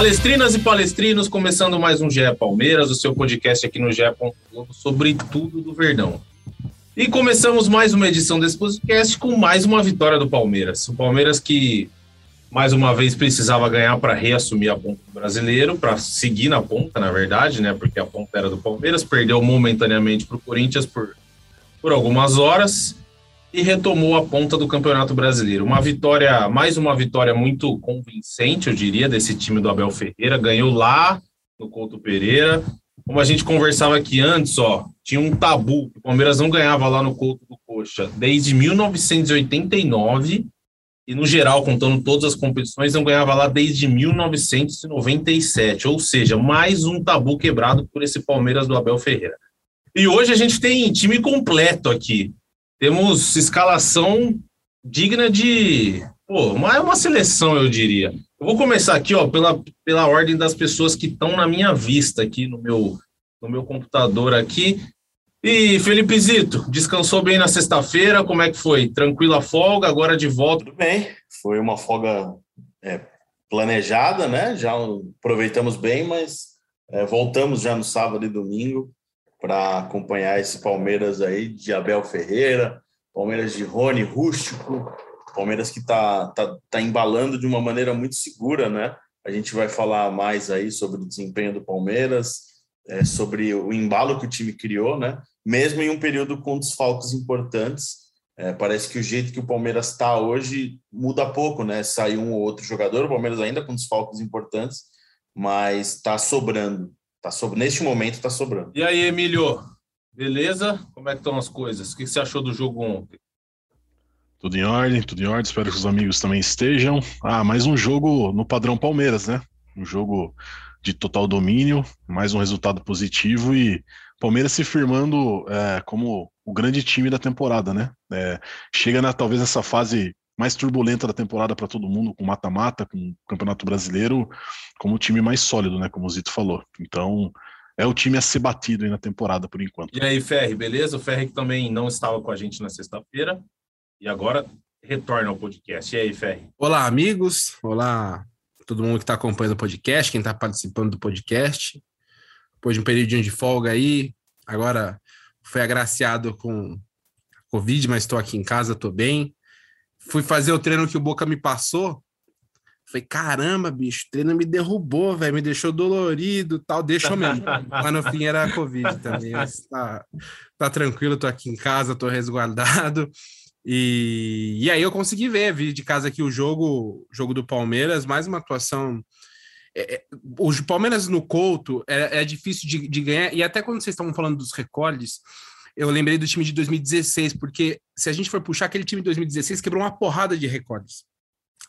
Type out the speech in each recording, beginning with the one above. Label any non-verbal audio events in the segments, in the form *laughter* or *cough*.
Palestrinas e palestrinos, começando mais um GE Palmeiras, o seu podcast aqui no GE. Sobre tudo do Verdão. E começamos mais uma edição desse podcast com mais uma vitória do Palmeiras. O Palmeiras que mais uma vez precisava ganhar para reassumir a ponta do brasileiro, para seguir na ponta, na verdade, né? Porque a ponta era do Palmeiras, perdeu momentaneamente para o Corinthians por, por algumas horas e retomou a ponta do Campeonato Brasileiro. Uma vitória, mais uma vitória muito convincente, eu diria, desse time do Abel Ferreira. Ganhou lá no Couto Pereira. Como a gente conversava aqui antes, ó, tinha um tabu. O Palmeiras não ganhava lá no Couto do Coxa desde 1989 e, no geral, contando todas as competições, não ganhava lá desde 1997. Ou seja, mais um tabu quebrado por esse Palmeiras do Abel Ferreira. E hoje a gente tem time completo aqui temos escalação digna de. Pô, mais uma seleção, eu diria. Eu vou começar aqui, ó, pela, pela ordem das pessoas que estão na minha vista aqui no meu, no meu computador aqui. E Felipe Zito, descansou bem na sexta-feira? Como é que foi? Tranquila folga, agora de volta? Tudo bem, foi uma folga é, planejada, né? Já aproveitamos bem, mas é, voltamos já no sábado e domingo para acompanhar esse Palmeiras aí de Abel Ferreira, Palmeiras de Rony Rústico, Palmeiras que está tá, tá embalando de uma maneira muito segura, né? A gente vai falar mais aí sobre o desempenho do Palmeiras, é, sobre o embalo que o time criou, né? Mesmo em um período com desfalques importantes, é, parece que o jeito que o Palmeiras está hoje muda pouco, né? Sai um ou outro jogador, o Palmeiras ainda com desfalques importantes, mas está sobrando. Tá sob... Neste momento está sobrando. E aí, Emílio? Beleza? Como é que estão as coisas? O que você achou do jogo ontem? Tudo em ordem, tudo em ordem. Espero que os amigos também estejam. Ah, mais um jogo no padrão Palmeiras, né? Um jogo de total domínio, mais um resultado positivo e Palmeiras se firmando é, como o grande time da temporada, né? É, chega na, talvez nessa fase mais turbulenta da temporada para todo mundo, com mata-mata, com o Campeonato Brasileiro, como o time mais sólido, né? Como o Zito falou. Então, é o time a ser batido aí na temporada por enquanto. E aí, Ferri, beleza? O Ferri que também não estava com a gente na sexta-feira e agora retorna ao podcast. E aí, Ferri? Olá, amigos. Olá, todo mundo que está acompanhando o podcast, quem está participando do podcast. Depois de um período de folga aí, agora foi agraciado com Covid, mas estou aqui em casa, estou bem fui fazer o treino que o Boca me passou. Falei, caramba, bicho, o treino me derrubou, velho, me deixou dolorido tal, deixou mesmo. *laughs* Mas no fim era a Covid também. Tá, tá tranquilo, tô aqui em casa, tô resguardado. E, e aí eu consegui ver, vi de casa aqui o jogo, jogo do Palmeiras, mais uma atuação. É, é, o Palmeiras no Couto é, é difícil de, de ganhar, e até quando vocês estavam falando dos recordes, eu lembrei do time de 2016, porque se a gente for puxar aquele time de 2016, quebrou uma porrada de recordes.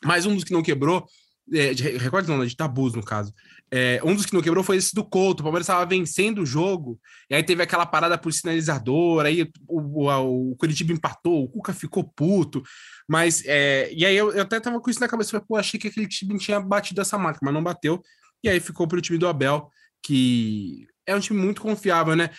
Mas um dos que não quebrou, é, de recordes não, de tabus no caso, é, um dos que não quebrou foi esse do Couto. O Palmeiras estava vencendo o jogo, e aí teve aquela parada por sinalizador, aí o, o, o Curitiba empatou, o Cuca ficou puto. Mas, é, e aí eu, eu até tava com isso na cabeça, falei, pô, achei que aquele time tinha batido essa marca, mas não bateu. E aí ficou pro time do Abel, que é um time muito confiável, né?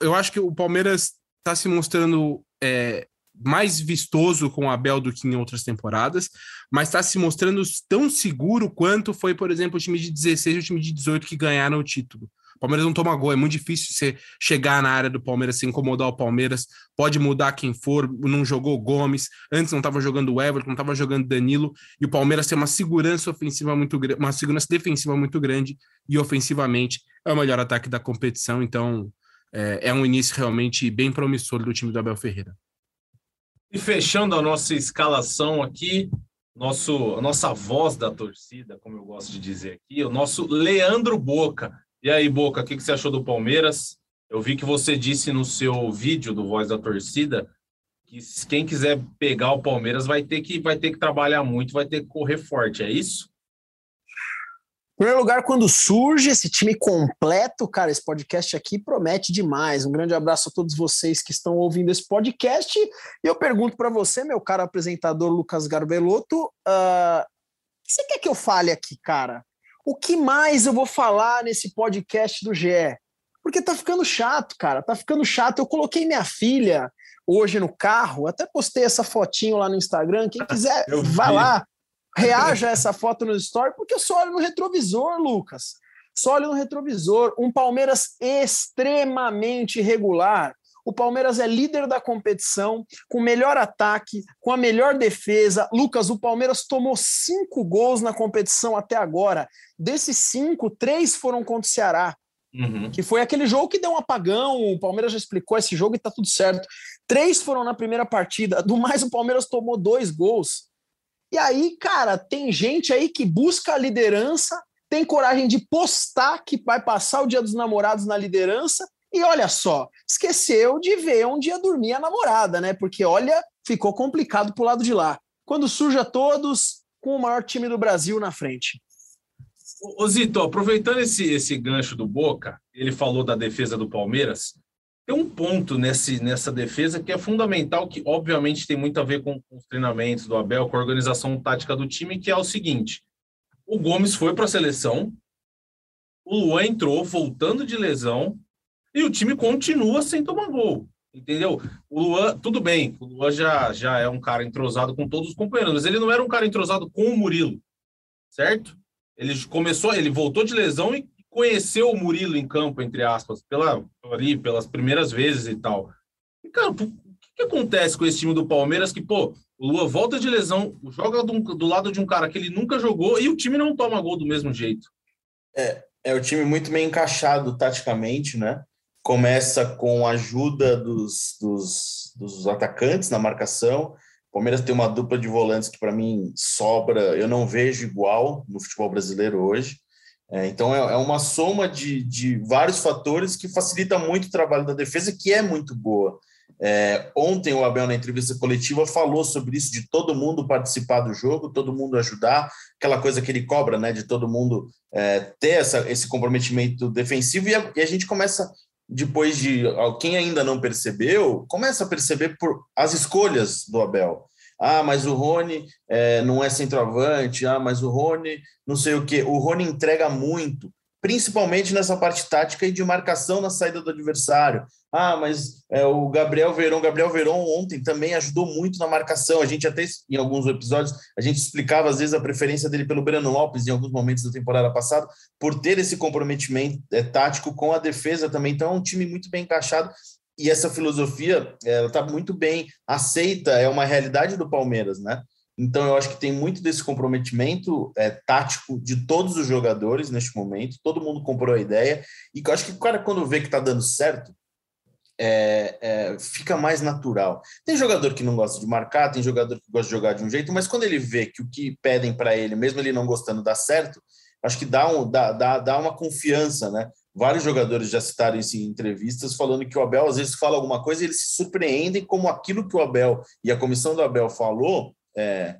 Eu acho que o Palmeiras está se mostrando é, mais vistoso com o Abel do que em outras temporadas, mas está se mostrando tão seguro quanto foi, por exemplo, o time de 16 e o time de 18 que ganharam o título. Palmeiras não toma gol, é muito difícil você chegar na área do Palmeiras, se incomodar o Palmeiras, pode mudar quem for, não jogou Gomes, antes não estava jogando o Everton, não estava jogando Danilo, e o Palmeiras tem uma segurança ofensiva muito grande, uma segurança defensiva muito grande, e ofensivamente é o melhor ataque da competição, então é, é um início realmente bem promissor do time do Abel Ferreira. E fechando a nossa escalação aqui, nosso, a nossa voz da torcida, como eu gosto de dizer aqui, o nosso Leandro Boca. E aí, Boca, o que, que você achou do Palmeiras? Eu vi que você disse no seu vídeo do Voz da Torcida que quem quiser pegar o Palmeiras vai ter que vai ter que trabalhar muito, vai ter que correr forte, é isso? Em primeiro lugar, quando surge esse time completo, cara, esse podcast aqui promete demais. Um grande abraço a todos vocês que estão ouvindo esse podcast. E eu pergunto para você, meu caro apresentador Lucas Garbelotto, uh, o que você quer que eu fale aqui, cara? O que mais eu vou falar nesse podcast do GE? Porque tá ficando chato, cara, tá ficando chato. Eu coloquei minha filha hoje no carro, até postei essa fotinho lá no Instagram. Quem quiser, vai lá, reaja essa foto no story, porque eu só olho no retrovisor, Lucas. Só olho no retrovisor. Um Palmeiras extremamente irregular. O Palmeiras é líder da competição, com o melhor ataque, com a melhor defesa. Lucas, o Palmeiras tomou cinco gols na competição até agora. Desses cinco, três foram contra o Ceará. Uhum. Que foi aquele jogo que deu um apagão. O Palmeiras já explicou esse jogo e tá tudo certo. Três foram na primeira partida. Do mais, o Palmeiras tomou dois gols. E aí, cara, tem gente aí que busca a liderança, tem coragem de postar que vai passar o dia dos namorados na liderança. E olha só, esqueceu de ver onde ia dormir a namorada, né? Porque olha, ficou complicado pro lado de lá. Quando surge a todos com o maior time do Brasil na frente. Ô Zito, aproveitando esse, esse gancho do Boca, ele falou da defesa do Palmeiras. Tem um ponto nesse, nessa defesa que é fundamental, que obviamente tem muito a ver com, com os treinamentos do Abel, com a organização tática do time, que é o seguinte: o Gomes foi para a seleção, o Luan entrou voltando de lesão e o time continua sem tomar gol. Entendeu? O Luan, tudo bem, o Luan já, já é um cara entrosado com todos os companheiros, mas ele não era um cara entrosado com o Murilo, certo? Ele começou, ele voltou de lesão e conheceu o Murilo em campo, entre aspas, pela, ali, pelas primeiras vezes e tal. E, cara, o que, acontece com esse time do Palmeiras que, pô, o Lua volta de lesão, joga do, do, lado de um cara que ele nunca jogou e o time não toma gol do mesmo jeito? É, é o time muito bem encaixado taticamente, né? Começa com a ajuda dos, dos, dos atacantes na marcação, Palmeiras tem uma dupla de volantes que, para mim, sobra, eu não vejo igual no futebol brasileiro hoje. É, então, é, é, uma soma de, de vários fatores que facilita muito o trabalho da defesa, que é muito boa. É, ontem, o Abel, na entrevista coletiva, falou sobre isso, de todo mundo participar do jogo, todo mundo ajudar, aquela coisa que ele cobra, né, de todo mundo é, ter essa, esse comprometimento defensivo, e a, e a gente começa depois de quem ainda não percebeu, começa a perceber por as escolhas do Abel. Ah, mas o Rony é, não é centroavante. Ah, mas o Rony não sei o que. O Rony entrega muito, principalmente nessa parte tática e de marcação na saída do adversário. Ah, mas é, o Gabriel Verão, Gabriel Verão ontem também ajudou muito na marcação. A gente até em alguns episódios a gente explicava às vezes a preferência dele pelo Breno Lopes em alguns momentos da temporada passada por ter esse comprometimento é, tático com a defesa também. Então é um time muito bem encaixado e essa filosofia ela está muito bem aceita, é uma realidade do Palmeiras, né? Então eu acho que tem muito desse comprometimento é, tático de todos os jogadores neste momento. Todo mundo comprou a ideia e eu acho que o cara quando vê que está dando certo é, é, fica mais natural. Tem jogador que não gosta de marcar, tem jogador que gosta de jogar de um jeito, mas quando ele vê que o que pedem para ele, mesmo ele não gostando, dá certo, acho que dá, um, dá, dá, dá uma confiança, né? Vários jogadores já citaram isso em entrevistas, falando que o Abel às vezes fala alguma coisa e eles se surpreendem como aquilo que o Abel e a comissão do Abel falou é,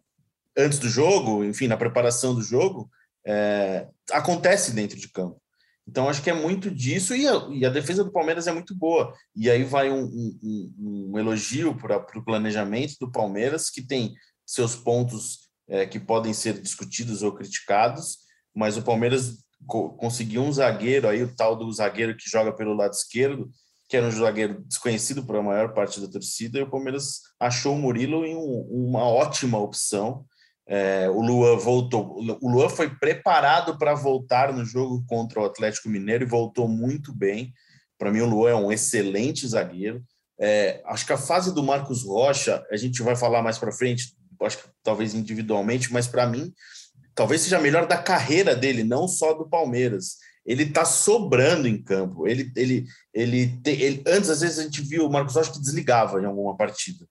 antes do jogo, enfim, na preparação do jogo, é, acontece dentro de campo. Então, acho que é muito disso, e a, e a defesa do Palmeiras é muito boa. E aí vai um, um, um elogio para o planejamento do Palmeiras, que tem seus pontos é, que podem ser discutidos ou criticados, mas o Palmeiras co conseguiu um zagueiro aí, o tal do zagueiro que joga pelo lado esquerdo, que era um zagueiro desconhecido para a maior parte da torcida, e o Palmeiras achou o Murilo em um, uma ótima opção. É, o Luan voltou. O Luan foi preparado para voltar no jogo contra o Atlético Mineiro e voltou muito bem. Para mim, o Luan é um excelente zagueiro. É, acho que a fase do Marcos Rocha, a gente vai falar mais para frente, acho que talvez individualmente, mas para mim, talvez seja a melhor da carreira dele, não só do Palmeiras. Ele está sobrando em campo. Ele, ele, ele, ele, antes, às vezes, a gente viu o Marcos Rocha que desligava em alguma partida,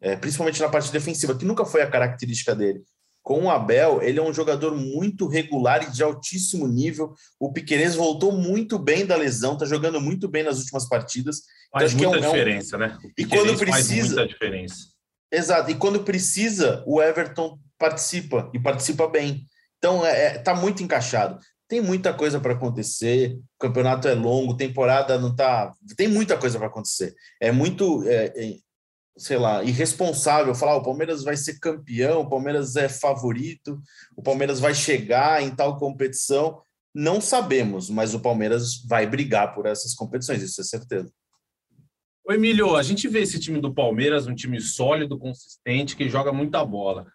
é, principalmente na parte defensiva, que nunca foi a característica dele com o Abel, ele é um jogador muito regular e de altíssimo nível. O Piqueires voltou muito bem da lesão, está jogando muito bem nas últimas partidas. Faz então, muita é um, diferença, é um... né? E quando precisa. Faz muita diferença. Exato. E quando precisa, o Everton participa e participa bem. Então, é, é tá muito encaixado. Tem muita coisa para acontecer. O campeonato é longo, temporada não tá. Tem muita coisa para acontecer. É muito. É, é sei lá, irresponsável falar o Palmeiras vai ser campeão, o Palmeiras é favorito, o Palmeiras vai chegar em tal competição. Não sabemos, mas o Palmeiras vai brigar por essas competições, isso é certeza. Ô Emílio, a gente vê esse time do Palmeiras, um time sólido, consistente, que joga muita bola.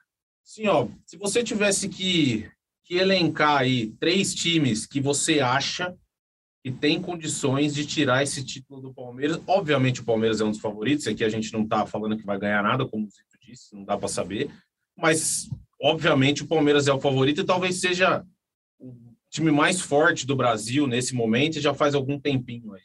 Sim, ó, se você tivesse que, que elencar aí três times que você acha que tem condições de tirar esse título do Palmeiras. Obviamente, o Palmeiras é um dos favoritos. Aqui a gente não está falando que vai ganhar nada, como o Zito disse, não dá para saber. Mas, obviamente, o Palmeiras é o favorito e talvez seja o time mais forte do Brasil nesse momento já faz algum tempinho aí.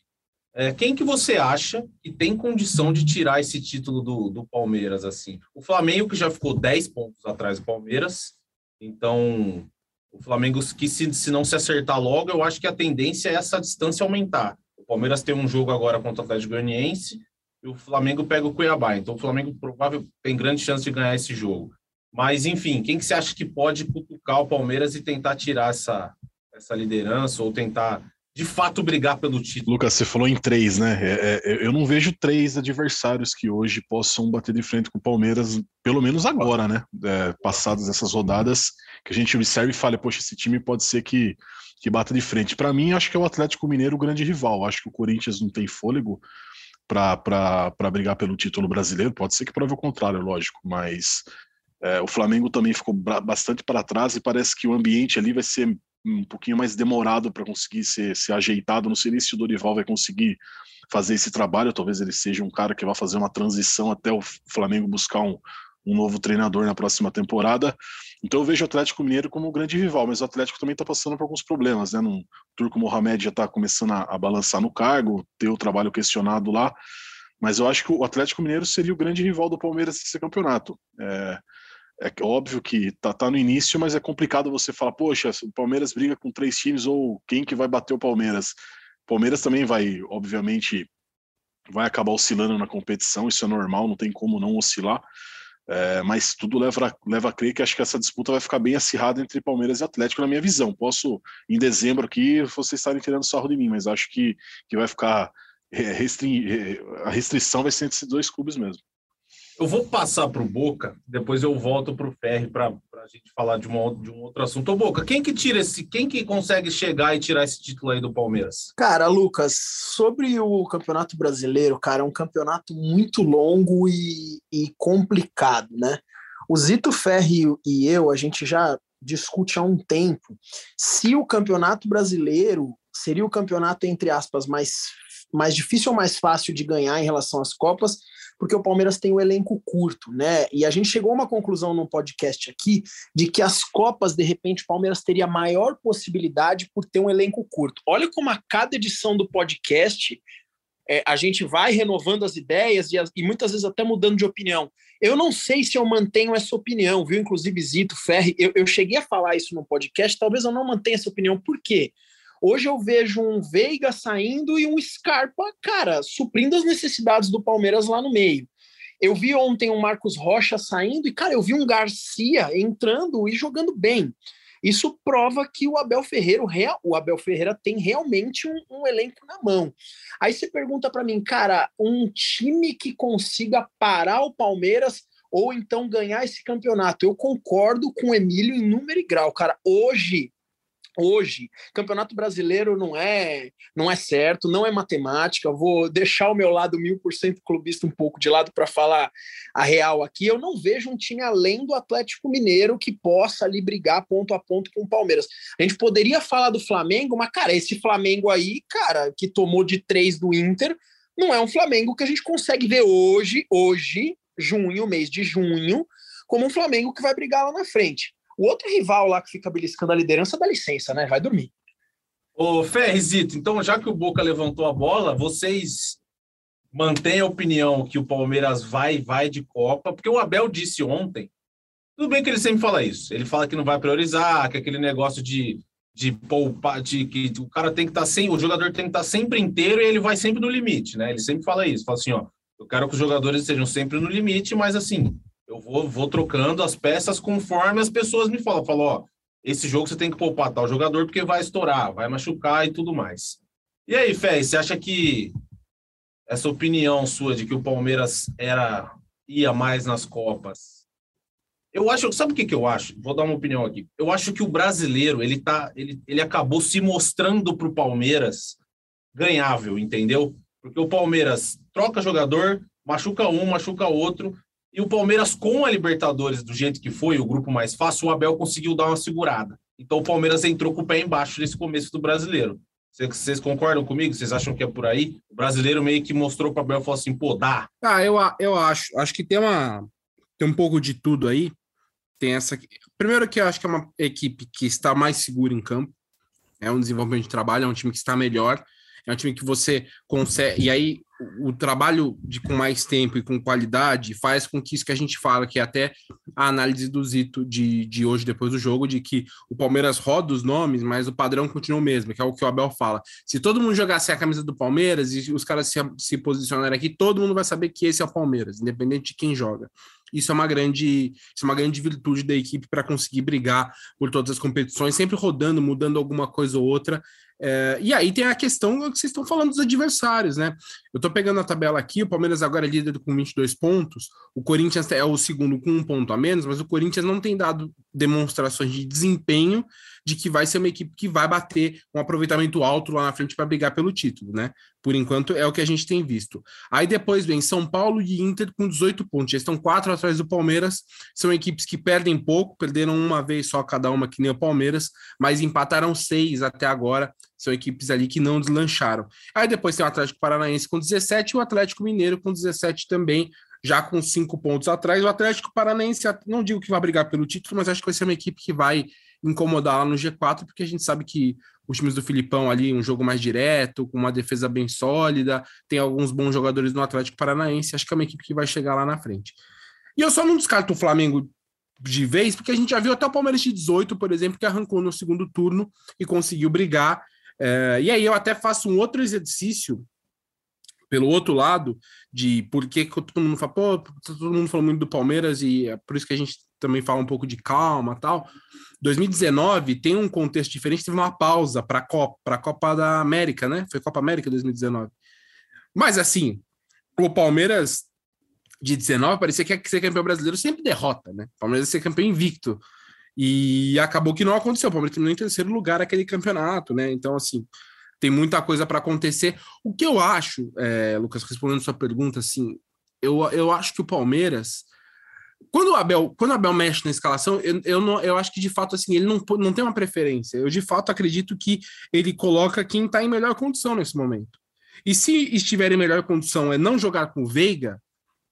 É, quem que você acha que tem condição de tirar esse título do, do Palmeiras assim? O Flamengo que já ficou 10 pontos atrás do Palmeiras, então o Flamengo, que se, se não se acertar logo, eu acho que a tendência é essa distância aumentar. O Palmeiras tem um jogo agora contra o Atlético Goianiense e o Flamengo pega o Cuiabá. Então o Flamengo provável tem grande chance de ganhar esse jogo. Mas, enfim, quem que você acha que pode cutucar o Palmeiras e tentar tirar essa, essa liderança ou tentar de fato brigar pelo título. Lucas, você falou em três, né? É, é, eu não vejo três adversários que hoje possam bater de frente com o Palmeiras, pelo menos agora, né? É, passadas essas rodadas, que a gente observa e fala, poxa, esse time pode ser que, que bata de frente. Para mim, acho que é o Atlético Mineiro o grande rival. Acho que o Corinthians não tem fôlego para brigar pelo título brasileiro. Pode ser que prove o contrário, lógico, mas é, o Flamengo também ficou bastante para trás e parece que o ambiente ali vai ser um pouquinho mais demorado para conseguir ser, ser ajeitado. Não sei nem se o Dorival vai conseguir fazer esse trabalho. Talvez ele seja um cara que vai fazer uma transição até o Flamengo buscar um, um novo treinador na próxima temporada. Então eu vejo o Atlético Mineiro como um grande rival, mas o Atlético também está passando por alguns problemas, né? o Turco Mohamed já está começando a, a, balançar no cargo, ter o trabalho questionado lá, mas eu acho que o Atlético Mineiro seria o grande rival do Palmeiras nesse campeonato. É, é óbvio que tá, tá no início, mas é complicado você falar, poxa, o Palmeiras briga com três times ou quem que vai bater o Palmeiras? O Palmeiras também vai, obviamente, vai acabar oscilando na competição, isso é normal, não tem como não oscilar. É, mas tudo leva, leva a crer que acho que essa disputa vai ficar bem acirrada entre Palmeiras e Atlético, na minha visão. Posso, em dezembro aqui, vocês estarem tirando sarro de mim, mas acho que, que vai ficar. É, restri, é, a restrição vai ser entre esses dois clubes mesmo. Eu vou passar para o Boca, depois eu volto para o Ferri para a gente falar de, uma, de um outro assunto. Ô, Boca, quem que tira esse, quem que consegue chegar e tirar esse título aí do Palmeiras? Cara, Lucas, sobre o Campeonato Brasileiro, cara, é um campeonato muito longo e, e complicado, né? O Zito Ferri e eu, a gente já discute há um tempo se o Campeonato Brasileiro seria o campeonato, entre aspas, mais, mais difícil ou mais fácil de ganhar em relação às Copas, porque o Palmeiras tem um elenco curto, né? E a gente chegou a uma conclusão num podcast aqui de que as Copas, de repente, o Palmeiras teria maior possibilidade por ter um elenco curto. Olha como a cada edição do podcast é, a gente vai renovando as ideias e, as, e, muitas vezes até mudando de opinião. Eu não sei se eu mantenho essa opinião, viu? Inclusive, Zito, Ferri, eu, eu cheguei a falar isso no podcast, talvez eu não mantenha essa opinião. Por quê? Hoje eu vejo um Veiga saindo e um Scarpa, cara, suprindo as necessidades do Palmeiras lá no meio. Eu vi ontem um Marcos Rocha saindo e, cara, eu vi um Garcia entrando e jogando bem. Isso prova que o Abel Ferreira, o Abel Ferreira tem realmente um, um elenco na mão. Aí você pergunta para mim, cara, um time que consiga parar o Palmeiras ou então ganhar esse campeonato. Eu concordo com o Emílio em número e grau, cara. Hoje hoje, Campeonato Brasileiro não é não é certo, não é matemática. Vou deixar o meu lado mil por cento clubista um pouco de lado para falar a real aqui. Eu não vejo um time além do Atlético Mineiro que possa ali brigar ponto a ponto com o Palmeiras. A gente poderia falar do Flamengo, mas cara, esse Flamengo aí, cara, que tomou de três do Inter, não é um Flamengo que a gente consegue ver hoje, hoje, junho, mês de junho, como um Flamengo que vai brigar lá na frente. O outro rival lá que fica beliscando a liderança dá licença, né? Vai dormir. Ô, Ferrizito, então já que o Boca levantou a bola, vocês mantêm a opinião que o Palmeiras vai vai de Copa, porque o Abel disse ontem Tudo bem que ele sempre fala isso. Ele fala que não vai priorizar, que aquele negócio de, de poupar, de que o cara tem que estar tá sem, o jogador tem que estar tá sempre inteiro e ele vai sempre no limite, né? Ele sempre fala isso, fala assim, ó, eu quero que os jogadores estejam sempre no limite, mas assim, eu vou, vou trocando as peças conforme as pessoas me falam. Falou, ó, esse jogo você tem que poupar tal jogador porque vai estourar, vai machucar e tudo mais. E aí, Fé, você acha que essa opinião sua de que o Palmeiras era ia mais nas Copas? Eu acho, sabe o que, que eu acho? Vou dar uma opinião aqui. Eu acho que o brasileiro ele tá, ele, ele acabou se mostrando para o Palmeiras ganhável, entendeu? Porque o Palmeiras troca jogador, machuca um, machuca outro, e o Palmeiras, com a Libertadores do jeito que foi, o grupo mais fácil, o Abel conseguiu dar uma segurada. Então o Palmeiras entrou com o pé embaixo nesse começo do brasileiro. Vocês concordam comigo? Vocês acham que é por aí? O brasileiro meio que mostrou para o Abel falou assim: pô, dá. Ah, eu, eu acho. Acho que tem uma. Tem um pouco de tudo aí. Tem essa. Primeiro, que eu acho que é uma equipe que está mais segura em campo. É um desenvolvimento de trabalho, é um time que está melhor. É um time que você consegue. E aí, o, trabalho de com mais tempo e com qualidade faz com que isso que a gente fala, que é até a análise do Zito de, de hoje, depois do jogo, de que o Palmeiras roda os nomes, mas o padrão continua o mesmo, que é o que o Abel fala. Se todo mundo jogasse a camisa do Palmeiras e os caras se, se posicionarem aqui, todo mundo vai saber que esse é o Palmeiras, independente de quem joga. Isso é uma grande, isso é uma grande virtude da equipe para conseguir brigar por todas as competições, sempre rodando, mudando alguma coisa ou outra. É, e aí tem a questão que vocês estão falando dos adversários, né? Eu estou pegando a tabela aqui, o Palmeiras agora é líder com 22 pontos, o Corinthians é o segundo com um ponto a menos, mas o Corinthians não tem dado demonstrações de desempenho de que vai ser uma equipe que vai bater um aproveitamento alto lá na frente para brigar pelo título, né? Por enquanto é o que a gente tem visto. Aí depois vem São Paulo e Inter com 18 pontos, já estão quatro atrás do Palmeiras, são equipes que perdem pouco, perderam uma vez só cada uma que nem o Palmeiras, mas empataram seis até agora, são equipes ali que não deslancharam. Aí depois tem o Atlético Paranaense com 17 e o Atlético Mineiro com 17 também, já com cinco pontos atrás. O Atlético Paranaense, não digo que vai brigar pelo título, mas acho que vai ser uma equipe que vai incomodar lá no G4, porque a gente sabe que os times do Filipão ali, um jogo mais direto, com uma defesa bem sólida, tem alguns bons jogadores no Atlético Paranaense, acho que é uma equipe que vai chegar lá na frente. E eu só não descarto o Flamengo de vez, porque a gente já viu até o Palmeiras de 18, por exemplo, que arrancou no segundo turno e conseguiu brigar. É, e aí eu até faço um outro exercício pelo outro lado, de por que todo mundo fala, pô, todo mundo falou muito do Palmeiras e é por isso que a gente também fala um pouco de calma tal. 2019 tem um contexto diferente, teve uma pausa para a Copa, para a Copa da América, né? Foi Copa América 2019. Mas assim, o Palmeiras de 19 parecia que ser campeão brasileiro sempre derrota, né? O Palmeiras ia ser campeão invicto. E acabou que não aconteceu. O Palmeiras terminou em terceiro lugar aquele campeonato, né? Então, assim, tem muita coisa para acontecer. O que eu acho, é, Lucas, respondendo sua pergunta, assim, eu, eu acho que o Palmeiras quando o Abel, quando o Abel mexe na escalação, eu, eu, não, eu acho que de fato assim, ele não, não tem uma preferência. Eu de fato acredito que ele coloca quem está em melhor condição nesse momento. E se estiver em melhor condição é não jogar com o Veiga,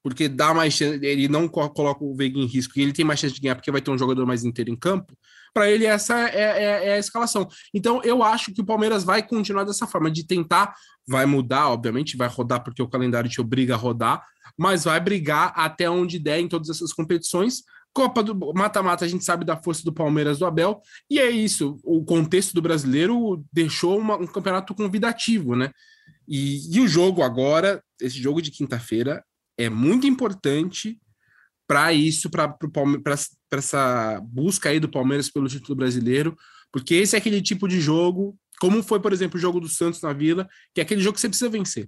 porque dá mais chance, ele não coloca o Veiga em risco e ele tem mais chance de ganhar porque vai ter um jogador mais inteiro em campo, para ele essa é, é, é, a escalação. Então eu acho que o Palmeiras vai continuar dessa forma, de tentar, vai mudar, obviamente, vai rodar porque o calendário te obriga a rodar, mas vai brigar até onde der em todas essas competições. Copa do mata-mata, a gente sabe da força do Palmeiras do Abel, e é isso. O contexto do brasileiro deixou uma, um campeonato convidativo, né? E, e o jogo agora, esse jogo de quinta-feira, é muito importante para isso, para essa busca aí do Palmeiras pelo título brasileiro, porque esse é aquele tipo de jogo, como foi, por exemplo, o jogo do Santos na Vila, que é aquele jogo que você precisa vencer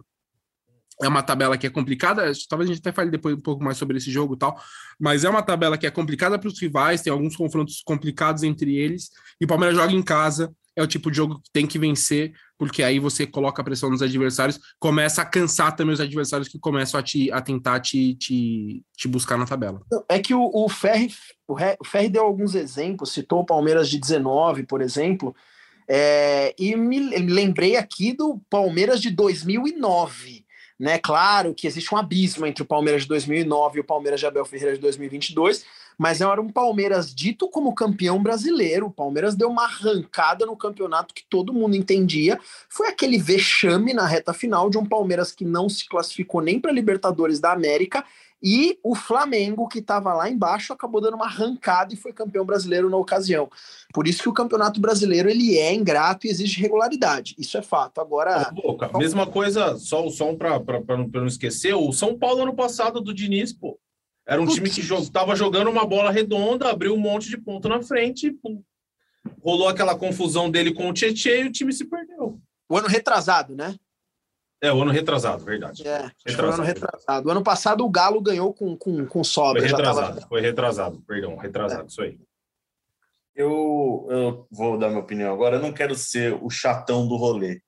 é uma tabela que é complicada, talvez a gente até fale depois um pouco mais sobre esse jogo e tal, mas é uma tabela que é complicada para os rivais, tem alguns confrontos complicados entre eles, e o Palmeiras joga em casa, é o tipo de jogo que tem que vencer, porque aí você coloca a pressão nos adversários, começa a cansar também os adversários que começam a, te, a tentar te, te, te buscar na tabela. É que o, o, Ferri, o Ferri deu alguns exemplos, citou o Palmeiras de 19, por exemplo, é, e me lembrei aqui do Palmeiras de 2009, né? Claro que existe um abismo entre o Palmeiras de 2009 e o Palmeiras de Abel Ferreira de 2022, mas era um Palmeiras dito como campeão brasileiro. O Palmeiras deu uma arrancada no campeonato que todo mundo entendia. Foi aquele vexame na reta final de um Palmeiras que não se classificou nem para Libertadores da América E o Flamengo, que estava lá embaixo, acabou dando uma arrancada e foi campeão brasileiro na ocasião. Por isso que o Campeonato Brasileiro ele é ingrato e exige regularidade. Isso é fato. Agora. Boca, mesma coisa, só o som para não esquecer: o São Paulo ano passado do Diniz, pô. Era um Putz. time que estava jogando uma bola redonda, abriu um monte de ponto na frente, pum. rolou aquela confusão dele com o Tietchan e o time se perdeu. O ano retrasado, né? É, o ano retrasado, verdade. É, retrasado, o ano retrasado. O ano passado o Galo ganhou com, com, com sobra. Foi retrasado, tava... foi retrasado, perdão, retrasado, é. isso aí. Eu, eu vou dar minha opinião agora. Eu não quero ser o chatão do rolê,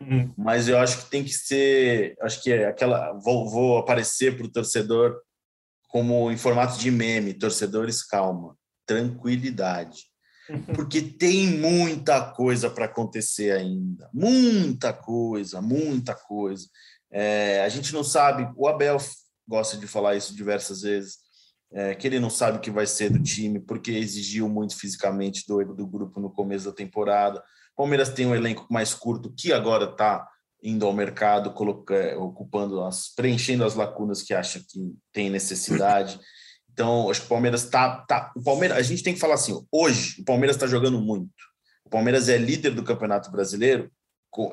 uhum. mas eu acho que tem que ser. Acho que é aquela. Vou, vou aparecer para o torcedor como em formato de meme: torcedores, calma, tranquilidade *laughs* porque tem muita coisa para acontecer ainda, muita coisa, muita coisa. É, a gente não sabe, o Abel gosta de falar isso diversas vezes, é, que ele não sabe o que vai ser do time, porque exigiu muito fisicamente do, do grupo no começo da temporada. Palmeiras tem um elenco mais curto que agora está indo ao mercado, coloca, ocupando as, preenchendo as lacunas que acha que tem necessidade. Então, acho que o Palmeiras está. Tá, o Palmeiras, a gente tem que falar assim: hoje, o Palmeiras está jogando muito. O Palmeiras é líder do Campeonato Brasileiro,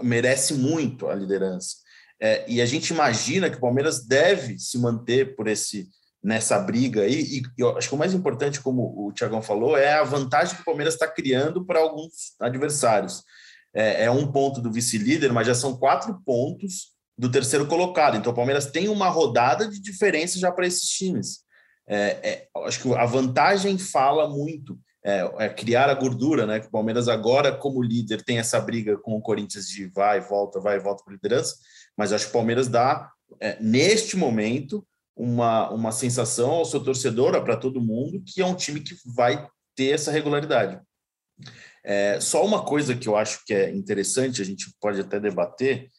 merece muito a liderança. É, e a gente imagina que o Palmeiras deve se manter por esse nessa briga aí. E, e eu acho que o mais importante, como o Tiagão falou, é a vantagem que o Palmeiras está criando para alguns adversários. É, é um ponto do vice-líder, mas já são quatro pontos do terceiro colocado. Então, o Palmeiras tem uma rodada de diferença já para esses times. É, é, acho que a vantagem fala muito. É, é, criar a gordura, né? Que o Palmeiras agora, como líder, tem essa briga com o Corinthians de vai, volta, vai, volta para liderança, mas acho que o Palmeiras dá, é, neste momento, uma, uma sensação ao seu torcedor, para todo mundo, que é um time que vai ter essa regularidade. É, só uma coisa que eu acho que é interessante, a gente pode até debater,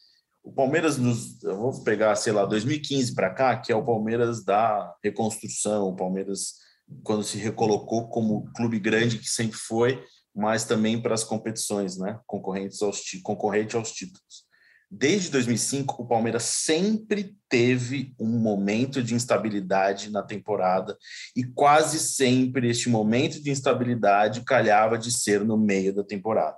o Palmeiras, nos, vou pegar, sei lá, 2015 para cá, que é o Palmeiras da reconstrução, o Palmeiras quando se recolocou como clube grande que sempre foi, mas também para as competições, né, concorrentes aos concorrente aos títulos. Desde 2005, o Palmeiras sempre teve um momento de instabilidade na temporada e quase sempre este momento de instabilidade calhava de ser no meio da temporada.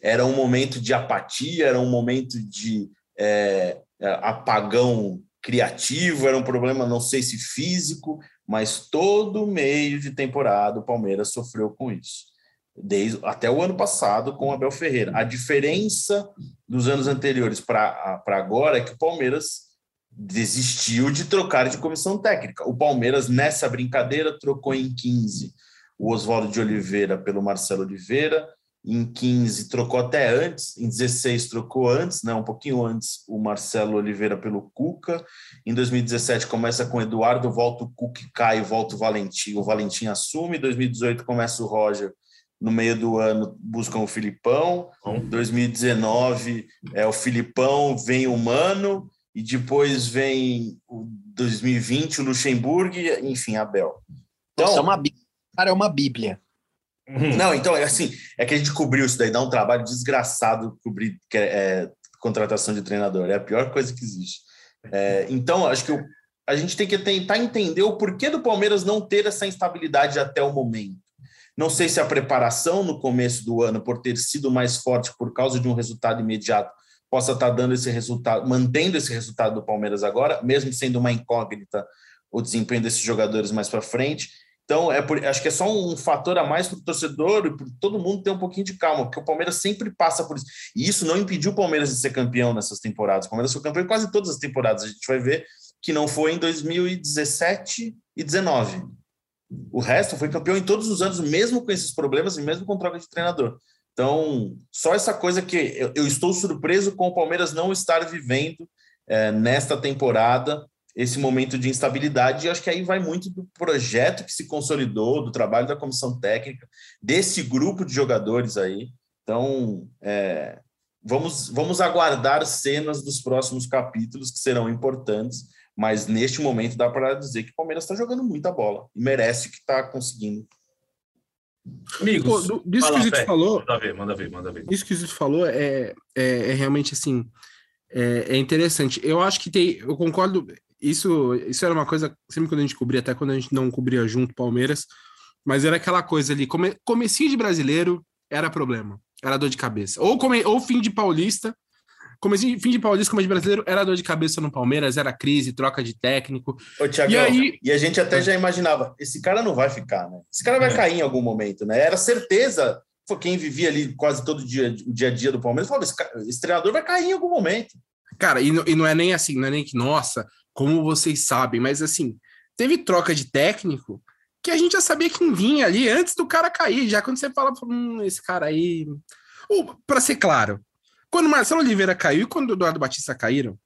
Era um momento de apatia, era um momento de é, é, apagão criativo, era um problema, não sei se físico, mas todo meio de temporada o Palmeiras sofreu com isso. Desde, até o ano passado com o Abel Ferreira. A diferença dos anos anteriores para agora é que o Palmeiras desistiu de trocar de comissão técnica. O Palmeiras, nessa brincadeira, trocou em 15 o Oswaldo de Oliveira pelo Marcelo Oliveira, em 15 trocou até antes, em 16 trocou antes, né, um pouquinho antes, o Marcelo Oliveira pelo Cuca. Em 2017 começa com o Eduardo, volta o Cuca cai, volta o Valentim, o Valentim assume. Em 2018 começa o Roger, no meio do ano buscam o Filipão. Em 2019 é o Filipão, vem o Mano e depois vem o 2020 o Luxemburgo, enfim, Abel. Então, Nossa, é uma, cara, é uma bíblia. Uhum. Não, então, é assim, é que a gente cobriu isso daí, dá um trabalho desgraçado cobrir é, é, contratação de treinador, é a pior coisa que existe. É, então, acho que a gente tem que tentar entender o porquê do Palmeiras não ter essa instabilidade até o momento. Não sei se a preparação no começo do ano, por ter sido mais forte por causa de um resultado imediato, possa estar dando esse resultado, mantendo esse resultado do Palmeiras agora, mesmo sendo uma incógnita o desempenho desses jogadores mais para frente. Então, é por, acho que é só um fator a mais para o torcedor e para todo mundo ter um pouquinho de calma, porque o Palmeiras sempre passa por isso. E isso não impediu o Palmeiras de ser campeão nessas temporadas. O Palmeiras foi campeão em quase todas as temporadas. A gente vai ver que não foi em 2017 e 2019. O resto foi campeão em todos os anos, mesmo com esses problemas e mesmo com troca de treinador. Então, só essa coisa que eu, eu estou surpreso com o Palmeiras não estar vivendo é, nesta temporada esse momento de instabilidade, e acho que aí vai muito do projeto que se consolidou, do trabalho da comissão técnica, desse grupo de jogadores aí. Então, é, vamos, vamos aguardar cenas dos próximos capítulos que serão importantes, mas neste momento dá para dizer que o Palmeiras está jogando muita bola e merece que está conseguindo. Amigos, Pô, isso que o Zito falou. Manda ver, manda ver, manda ver. Isso que o Zito falou é, é, é realmente assim. É, é, interessante. Eu acho que tem. Eu concordo isso, isso era uma coisa, sempre quando a gente cobria, até quando a gente não cobria junto Palmeiras, mas era aquela coisa ali, come, comecinho de brasileiro era problema, era dor de cabeça. Ou, come, ou fim de paulista, comecinho, fim de paulista, como de brasileiro, era dor de cabeça no Palmeiras, era crise, troca de técnico. Ô, Thiago, e, aí... e a gente até já imaginava, esse cara não vai ficar, né? Esse cara vai é. cair em algum momento, né? Era certeza, foi quem vivia ali quase todo dia, o dia a dia do Palmeiras, falou, esse, esse treinador vai cair em algum momento. Cara, e, e não é nem assim, não é nem que, nossa, como vocês sabem, mas assim, teve troca de técnico que a gente já sabia quem vinha ali antes do cara cair. Já quando você fala, hum, esse cara aí. Para ser claro, quando Marcelo Oliveira caiu e quando o Eduardo Batista caíram,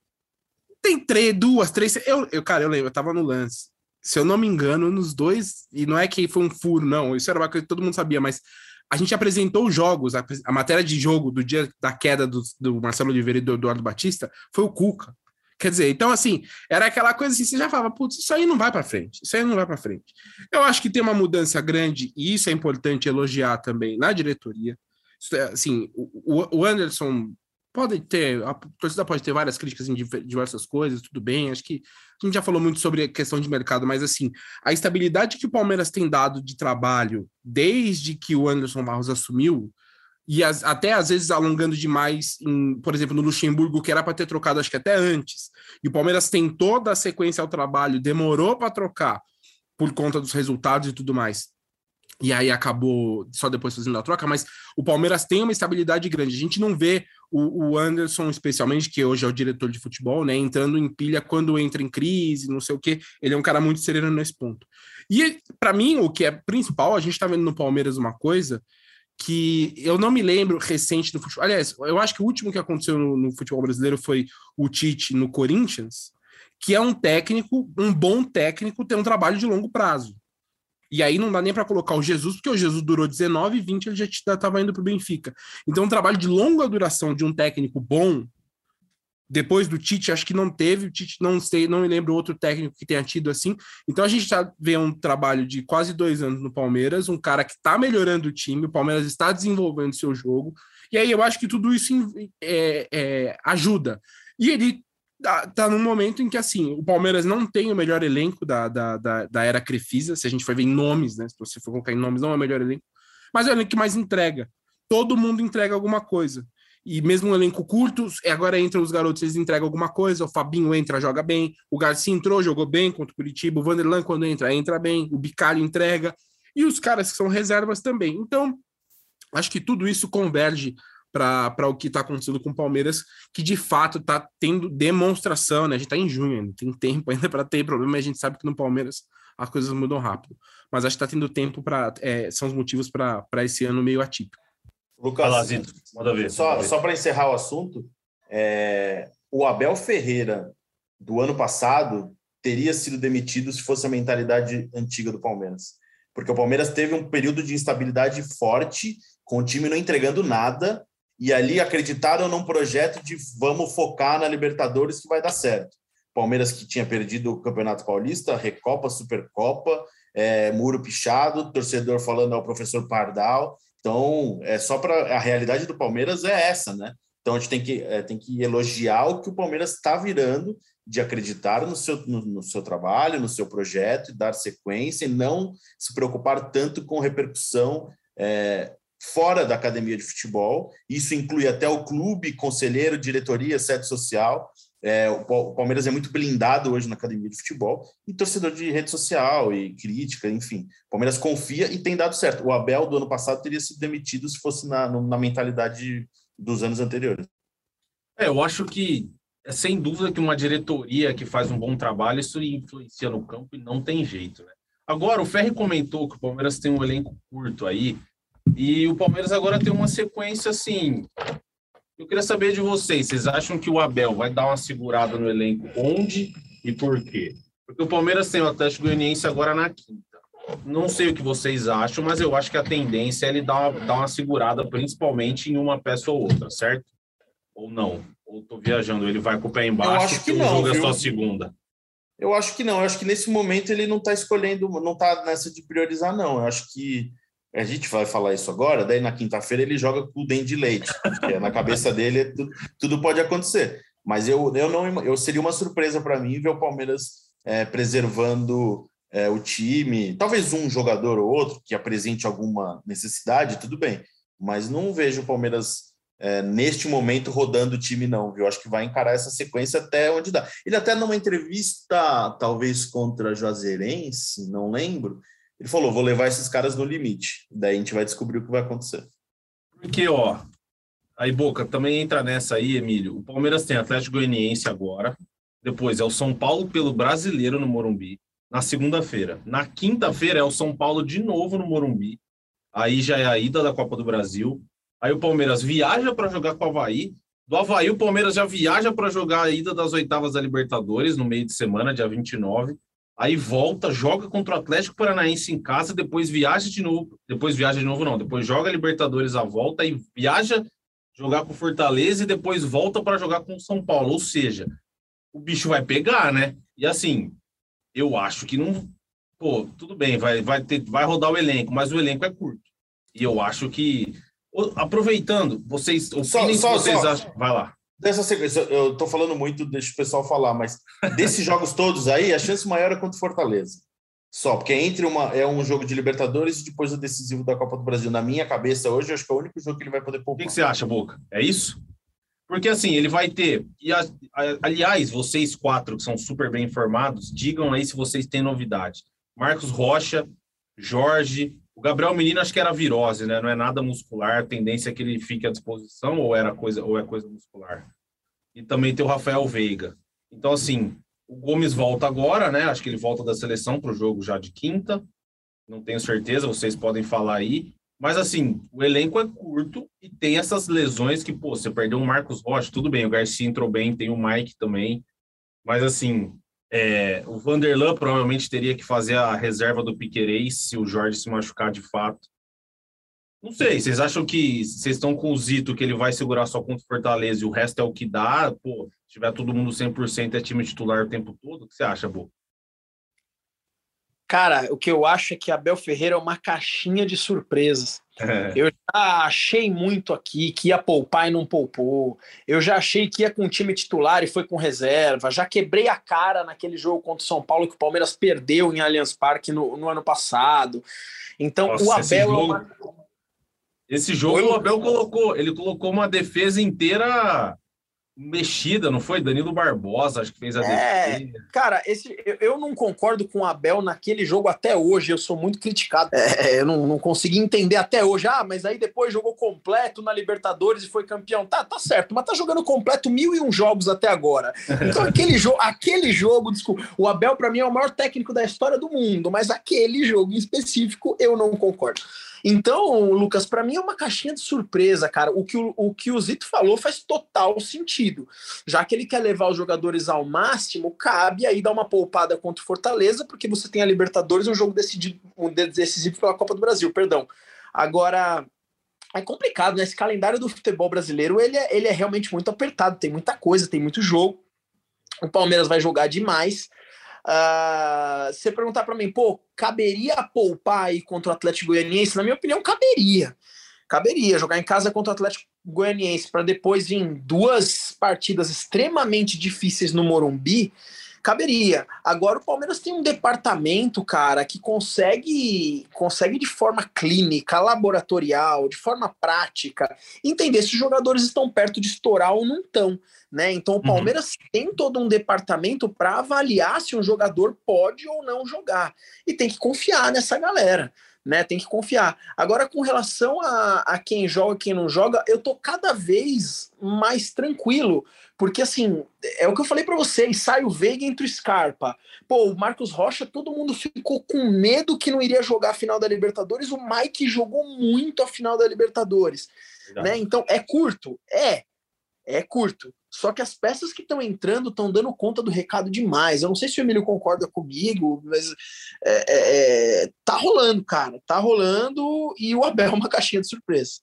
tem três, duas, três. Eu, eu, cara, eu lembro, eu tava no lance. Se eu não me engano, nos dois, e não é que foi um furo, não, isso era uma coisa que todo mundo sabia, mas a gente apresentou os jogos, a, a matéria de jogo do dia da queda do, do Marcelo Oliveira e do Eduardo Batista foi o Cuca. Quer dizer, então assim, era aquela coisa assim, você já falava, putz, isso aí não vai para frente, isso aí não vai para frente. Eu acho que tem uma mudança grande, e isso é importante elogiar também na diretoria. É, assim, o, o Anderson pode ter, a torcida pode ter várias críticas em diversas coisas, tudo bem, acho que a gente já falou muito sobre a questão de mercado, mas assim, a estabilidade que o Palmeiras tem dado de trabalho desde que o Anderson Barros assumiu, e as, até às vezes alongando demais, em, por exemplo, no Luxemburgo, que era para ter trocado acho que até antes. E o Palmeiras tem toda a sequência ao trabalho, demorou para trocar por conta dos resultados e tudo mais. E aí acabou só depois fazendo a troca, mas o Palmeiras tem uma estabilidade grande. A gente não vê o, o Anderson, especialmente, que hoje é o diretor de futebol, né, entrando em pilha quando entra em crise, não sei o quê. Ele é um cara muito sereno nesse ponto. E para mim, o que é principal, a gente está vendo no Palmeiras uma coisa que eu não me lembro recente do futebol. Aliás, eu acho que o último que aconteceu no, no, futebol brasileiro foi o Tite no Corinthians, que é um técnico, um bom técnico, tem um trabalho de longo prazo. E aí não dá nem para colocar o Jesus, porque o Jesus durou 19 e 20, ele já estava indo para o Benfica. Então, um trabalho de longa duração de um técnico bom, depois do Tite, acho que não teve. O Tite não sei, não me lembro outro técnico que tenha tido assim. Então a gente já vê um trabalho de quase dois anos no Palmeiras, um cara que está melhorando o time, o Palmeiras está desenvolvendo seu jogo. E aí eu acho que tudo isso é, é, ajuda. E ele tá, tá num momento em que assim o Palmeiras não tem o melhor elenco da, da, da, da era Crefisa, se a gente for ver em nomes, né? Se você for colocar em nomes, não é o melhor elenco, mas é o elenco que mais entrega. Todo mundo entrega alguma coisa e mesmo um elenco curto, agora entra os garotos, eles entregam alguma coisa, o Fabinho entra, joga bem, o Garcia entrou, jogou bem contra o Curitiba, o Vanderlan quando entra, entra bem, o Bicalho entrega, e os caras que são reservas também. Então, acho que tudo isso converge para o que está acontecendo com o Palmeiras, que de fato está tendo demonstração, né? A gente está em junho, não tem tempo ainda para ter problema, a gente sabe que no Palmeiras as coisas mudam rápido. Mas acho que está tendo tempo para. É, são os motivos para esse ano meio atípico. Lucas. Manda ver. Só, só para encerrar o assunto, é, o Abel Ferreira do ano passado teria sido demitido se fosse a mentalidade antiga do Palmeiras. Porque o Palmeiras teve um período de instabilidade forte, com o time não entregando nada, e ali acreditaram num projeto de vamos focar na Libertadores que vai dar certo. Palmeiras que tinha perdido o Campeonato Paulista, Recopa, Supercopa, é, muro pichado, torcedor falando ao professor Pardal, então, é só para a realidade do Palmeiras é essa, né? Então a gente tem que, é, tem que elogiar o que o Palmeiras está virando, de acreditar no seu, no, no, seu trabalho, no seu projeto, e dar sequência, e não se preocupar tanto com repercussão é, fora da academia de futebol. Isso inclui até o clube, conselheiro, diretoria, sede social. É, o Palmeiras é muito blindado hoje na academia de futebol e torcedor de rede social e crítica, enfim. O Palmeiras confia e tem dado certo. O Abel do ano passado teria sido demitido se fosse na, na mentalidade dos anos anteriores. É, eu acho que é sem dúvida que uma diretoria que faz um bom trabalho isso influencia no campo e não tem jeito, né? Agora, o Ferri comentou que o Palmeiras tem um elenco curto aí e o Palmeiras agora tem uma sequência assim eu queria saber de vocês, vocês acham que o Abel vai dar uma segurada no elenco onde e por quê? Porque o Palmeiras tem o Atlético Goianiense agora na quinta. Não sei o que vocês acham, mas eu acho que a tendência é ele dar uma, dar uma segurada, principalmente em uma peça ou outra, certo? Ou não? Ou tô viajando, ele vai com o pé embaixo, eu acho que não, jogo é só segunda. Eu acho que não, eu acho que nesse momento ele não está escolhendo, não está nessa de priorizar, não. Eu acho que a gente vai falar isso agora, daí na quinta-feira ele joga com o dente de leite, porque na cabeça *laughs* dele é tudo, tudo, pode acontecer. Mas eu, eu não eu seria uma surpresa para mim ver o Palmeiras é, preservando é, o time, talvez um jogador ou outro que apresente alguma necessidade, tudo bem, mas não vejo o Palmeiras é, neste momento rodando o time, não, viu? Acho que vai encarar essa sequência até onde dá. Ele até numa entrevista, talvez contra Juazeirense, não lembro, ele falou: vou levar esses caras no limite. Daí a gente vai descobrir o que vai acontecer. Porque, ó, aí Boca também entra nessa aí, Emílio. O Palmeiras tem Atlético Goianiense agora. Depois é o São Paulo pelo Brasileiro no Morumbi, na segunda-feira. Na quinta-feira é o São Paulo de novo no Morumbi. Aí já é a ida da Copa do Brasil. Aí o Palmeiras viaja para jogar com o Havaí. Do Havaí, o Palmeiras já viaja para jogar a ida das oitavas da Libertadores no meio de semana, dia 29. Aí volta, joga contra o Atlético Paranaense em casa, depois viaja de novo. Depois viaja de novo, não. Depois joga Libertadores à volta e viaja jogar com Fortaleza e depois volta para jogar com o São Paulo. Ou seja, o bicho vai pegar, né? E assim, eu acho que não. Pô, tudo bem, vai, vai, ter, vai rodar o elenco, mas o elenco é curto. E eu acho que Aproveitando, vocês. O só, só, vocês só. acham? Vai lá. Dessa sequência, eu tô falando muito, deixa o pessoal falar, mas desses *laughs* jogos todos aí, a chance maior é contra o Fortaleza. Só, porque entre uma é um jogo de Libertadores e depois o decisivo da Copa do Brasil. Na minha cabeça hoje, acho que é o único jogo que ele vai poder poupar. O que, que você acha, Boca? É isso? Porque assim, ele vai ter. E a, a, aliás, vocês quatro que são super bem informados, digam aí se vocês têm novidade. Marcos Rocha, Jorge, o Gabriel Menino acho que era virose, né? Não é nada muscular, tendência é que ele fique à disposição ou era coisa ou é coisa muscular. E também tem o Rafael Veiga. Então assim, o Gomes volta agora, né? Acho que ele volta da seleção para o jogo já de quinta. Não tenho certeza, vocês podem falar aí. Mas assim, o elenco é curto e tem essas lesões que, pô, você perdeu o Marcos Rocha, tudo bem, o Garcia entrou bem, tem o Mike também. Mas assim, é, o Vanderlan provavelmente teria que fazer a reserva do Piquerez se o Jorge se machucar de fato. Não sei, vocês acham que vocês estão com o Zito que ele vai segurar só contra o Fortaleza e o resto é o que dá? Pô, se tiver todo mundo 100% é time titular o tempo todo, o que você acha, Bo? Cara, o que eu acho é que Abel Ferreira é uma caixinha de surpresas. É. Eu já achei muito aqui que ia poupar e não poupou. Eu já achei que ia com time titular e foi com reserva. Já quebrei a cara naquele jogo contra o São Paulo que o Palmeiras perdeu em Allianz Parque no, no ano passado. Então Nossa, o Abel. Esse jogo, é uma... esse jogo o Abel colocou, ele colocou uma defesa inteira mexida, não foi? Danilo Barbosa, acho que fez a é, defesa. Cara, esse, eu, eu, não concordo com o Abel naquele jogo até hoje. Eu sou muito criticado. É, eu não, não consegui entender até hoje. Ah, mas aí depois jogou completo na Libertadores e foi campeão. Tá, tá certo, mas tá jogando completo mil e um jogos até agora. Então, aquele, jo aquele jogo, desculpa, o Abel, para mim, é o maior técnico da história do mundo, mas aquele jogo em específico eu não concordo. Então, Lucas, para mim é uma caixinha de surpresa, cara. O que o, o que o Zito falou faz total sentido. Já que ele quer levar os jogadores ao máximo, cabe aí dar uma poupada contra o Fortaleza, porque você tem a Libertadores, um jogo decidido, um decisivo pela Copa do Brasil, perdão. Agora, é complicado, né? Esse calendário do futebol brasileiro, ele é, ele é realmente muito apertado, tem muita coisa, tem muito jogo. O Palmeiras vai jogar demais. Uh, você perguntar para mim, pô, caberia poupar aí contra o Atlético Goianiense? Na minha opinião, caberia. Caberia jogar em casa contra o Atlético Goianiense para depois vir duas partidas extremamente difíceis no Morumbi. Caberia. Agora o Palmeiras tem um departamento, cara, que consegue, consegue de forma clínica, laboratorial, de forma prática, entender se os jogadores estão perto de estourar ou não estão. Né? Então o uhum. Palmeiras uhum. tem todo um departamento para avaliar se um jogador pode ou não jogar. E tem que confiar nessa galera. Né, tem que confiar. Agora, com relação a, a quem joga e quem não joga, eu tô cada vez mais tranquilo, porque assim, é o que eu falei para vocês, sai o Veiga entre o Scarpa. Pô, o Marcos Rocha, todo mundo ficou com medo que não iria jogar a final da Libertadores, o Mike jogou muito a final da Libertadores. Né? Então, é curto? É, é curto. Só que as peças que estão entrando estão dando conta do recado demais. Eu não sei se o Emílio concorda comigo, mas é, é, é, tá rolando, cara. Tá rolando e o Abel é uma caixinha de surpresa.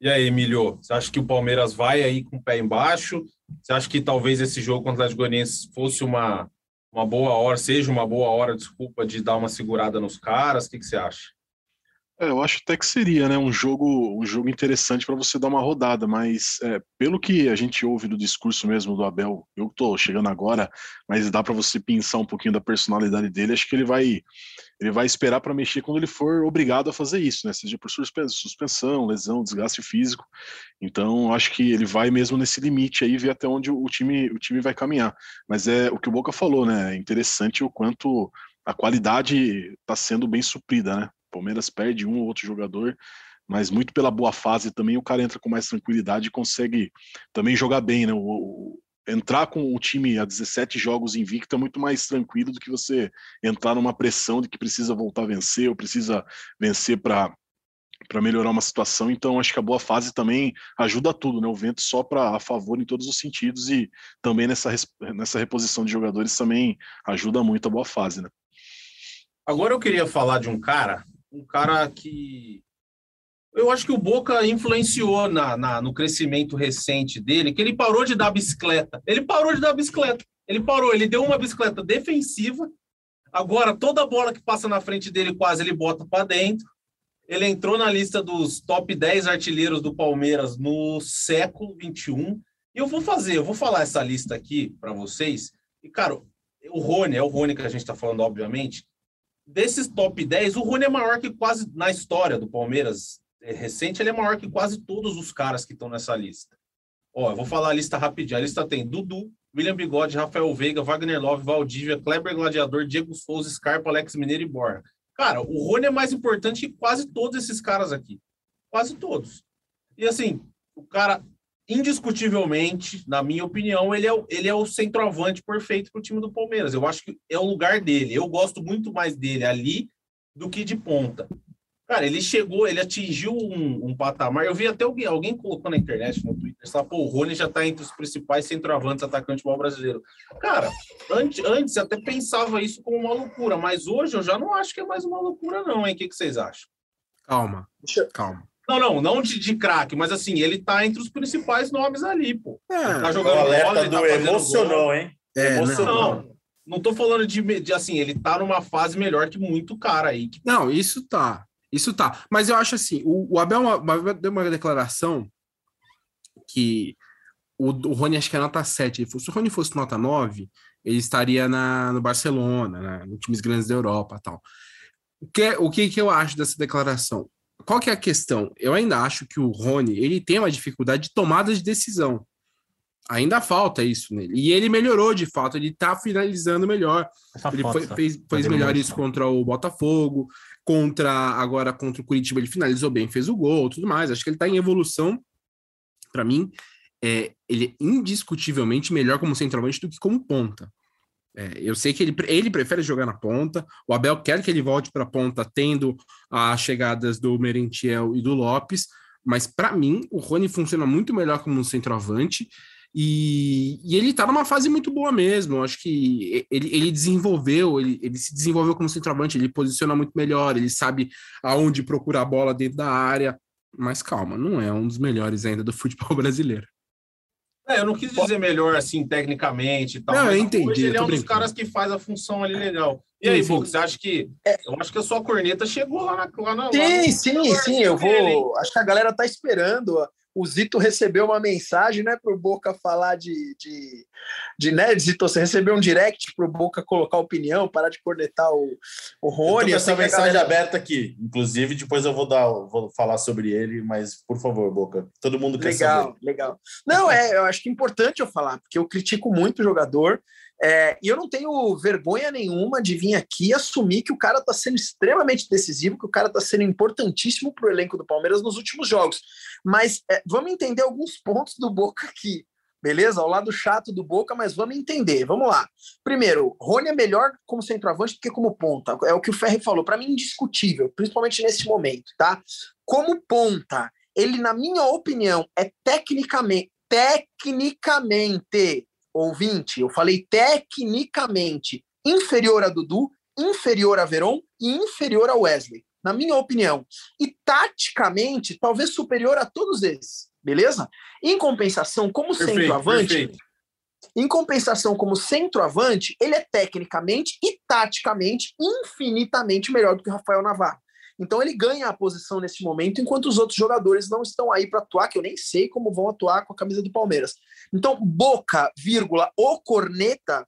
E aí, Emílio, você acha que o Palmeiras vai aí com o pé embaixo? Você acha que talvez esse jogo contra o Atlético Goianiense fosse uma, uma boa hora, seja uma boa hora, desculpa, de dar uma segurada nos caras? O que, que você acha? É, eu acho até que seria, né, um jogo, um jogo interessante para você dar uma rodada, mas é, pelo que a gente ouve do discurso mesmo do Abel, eu tô chegando agora, mas dá para você pensar um pouquinho da personalidade dele, acho que ele vai ele vai esperar para mexer quando ele for obrigado a fazer isso, né, seja por suspensão, lesão, desgaste físico. Então, acho que ele vai mesmo nesse limite aí ver até onde o time o time vai caminhar. Mas é o que o Boca falou, né? É interessante o quanto a qualidade está sendo bem suprida, né? Palmeiras perde um ou outro jogador, mas muito pela boa fase também o cara entra com mais tranquilidade e consegue também jogar bem, né? O, o, entrar com o time a 17 jogos invicto é muito mais tranquilo do que você entrar numa pressão de que precisa voltar a vencer ou precisa vencer para para melhorar uma situação, então acho que a boa fase também ajuda tudo, né? O vento só para a favor em todos os sentidos e também nessa, nessa reposição de jogadores também ajuda muito a boa fase, né? Agora eu queria falar de um cara um cara que eu acho que o Boca influenciou na, na, no crescimento recente dele, que ele parou de dar bicicleta. Ele parou de dar bicicleta. Ele parou, ele deu uma bicicleta defensiva. Agora, toda bola que passa na frente dele, quase ele bota para dentro. Ele entrou na lista dos top 10 artilheiros do Palmeiras no século 21. E eu vou fazer, eu vou falar essa lista aqui para vocês. E, cara, o Rony, é o Rony que a gente está falando, obviamente desses top 10, o Rony é maior que quase na história do Palmeiras é, recente, ele é maior que quase todos os caras que estão nessa lista. Ó, eu vou falar a lista rapidinho. A lista tem Dudu, William Bigode, Rafael Veiga, Wagner Love, Valdívia, Kleber Gladiador, Diego Souza, Scarpa, Alex Mineiro e Borja. Cara, o Rony é mais importante que quase todos esses caras aqui. Quase todos. E assim, o cara indiscutivelmente, na minha opinião, ele é, o, ele é o centroavante perfeito para o time do Palmeiras. Eu acho que é o lugar dele. Eu gosto muito mais dele ali do que de ponta. Cara, ele chegou, ele atingiu um, um patamar. Eu vi até alguém, alguém colocou na internet, no Twitter, sabe, pô, o Rony já está entre os principais centroavantes atacantes do brasileiro. Cara, antes, antes até pensava isso como uma loucura, mas hoje eu já não acho que é mais uma loucura, não, hein? O que, que vocês acham? Calma, calma. Não, não, não de, de craque, mas assim, ele tá entre os principais nomes ali, pô. É, tá jogando o alerta bola, do tá emocionou, gol. hein? É, emocionou. Não, não tô falando de, de, assim, ele tá numa fase melhor que muito cara aí. Que... Não, isso tá. Isso tá. Mas eu acho assim, o, o Abel, uma, deu uma declaração que o, o Rony acho que é nota 7. Se o Rony fosse nota 9, ele estaria na, no Barcelona, né, nos times grandes da Europa tal. O que, o que, que eu acho dessa declaração? Qual que é a questão? Eu ainda acho que o Rony ele tem uma dificuldade de tomada de decisão. Ainda falta isso nele. E ele melhorou de fato, ele tá finalizando melhor. Essa ele foi, tá fez, fez melhor isso contra o Botafogo, contra agora contra o Curitiba, ele finalizou bem, fez o gol, tudo mais. Acho que ele tá em evolução. Para mim, é, ele é indiscutivelmente melhor como centroavante do que como ponta. É, eu sei que ele, ele prefere jogar na ponta. O Abel quer que ele volte para a ponta, tendo as chegadas do Merentiel e do Lopes. Mas para mim, o Rony funciona muito melhor como um centroavante. E, e, ele tá numa fase muito boa mesmo. Eu acho que ele, ele desenvolveu, ele, ele se desenvolveu como centroavante, ele posiciona muito melhor, ele sabe aonde procurar a bola dentro da área. Mas calma, não é um dos melhores ainda do futebol *laughs* brasileiro. É, eu não quis dizer melhor assim, tecnicamente e tal. Não, eu entendi. Ele é um dos caras que faz a função ali legal. E aí, Boca, você acha que. É. Eu acho que a sua corneta chegou lá na. Lá na sim, lá no, sim, sim. Eu vou. Acho que a galera tá esperando o Zito recebeu uma mensagem, né, para o Boca falar de, de, de, né, Zito, você recebeu um direct para o Boca colocar opinião, parar de cornetar o, o Rony. essa mensagem galera... aberta aqui, inclusive, depois eu vou dar, vou falar sobre ele, mas por favor, Boca, todo mundo quer legal, saber. Legal, Não, é, eu acho que é importante eu falar, porque eu critico muito o jogador, é, e eu não tenho vergonha nenhuma de vir aqui e assumir que o cara está sendo extremamente decisivo, que o cara está sendo importantíssimo para o elenco do Palmeiras nos últimos jogos. Mas é, vamos entender alguns pontos do Boca aqui, beleza? Ao lado chato do Boca, mas vamos entender. Vamos lá. Primeiro, Rony é melhor como centroavante do que como ponta. É o que o Ferri falou. Para mim, indiscutível, principalmente nesse momento, tá? Como ponta, ele, na minha opinião, é tecnicamente, tecnicamente ouvinte, eu falei tecnicamente inferior a Dudu, inferior a Veron e inferior a Wesley, na minha opinião. E taticamente, talvez superior a todos esses, beleza? Em compensação, como perfeito, centroavante, perfeito. em compensação como centroavante, ele é tecnicamente e taticamente infinitamente melhor do que o Rafael Navarro. Então ele ganha a posição nesse momento, enquanto os outros jogadores não estão aí para atuar, que eu nem sei como vão atuar com a camisa do Palmeiras. Então, Boca, vírgula, o Corneta,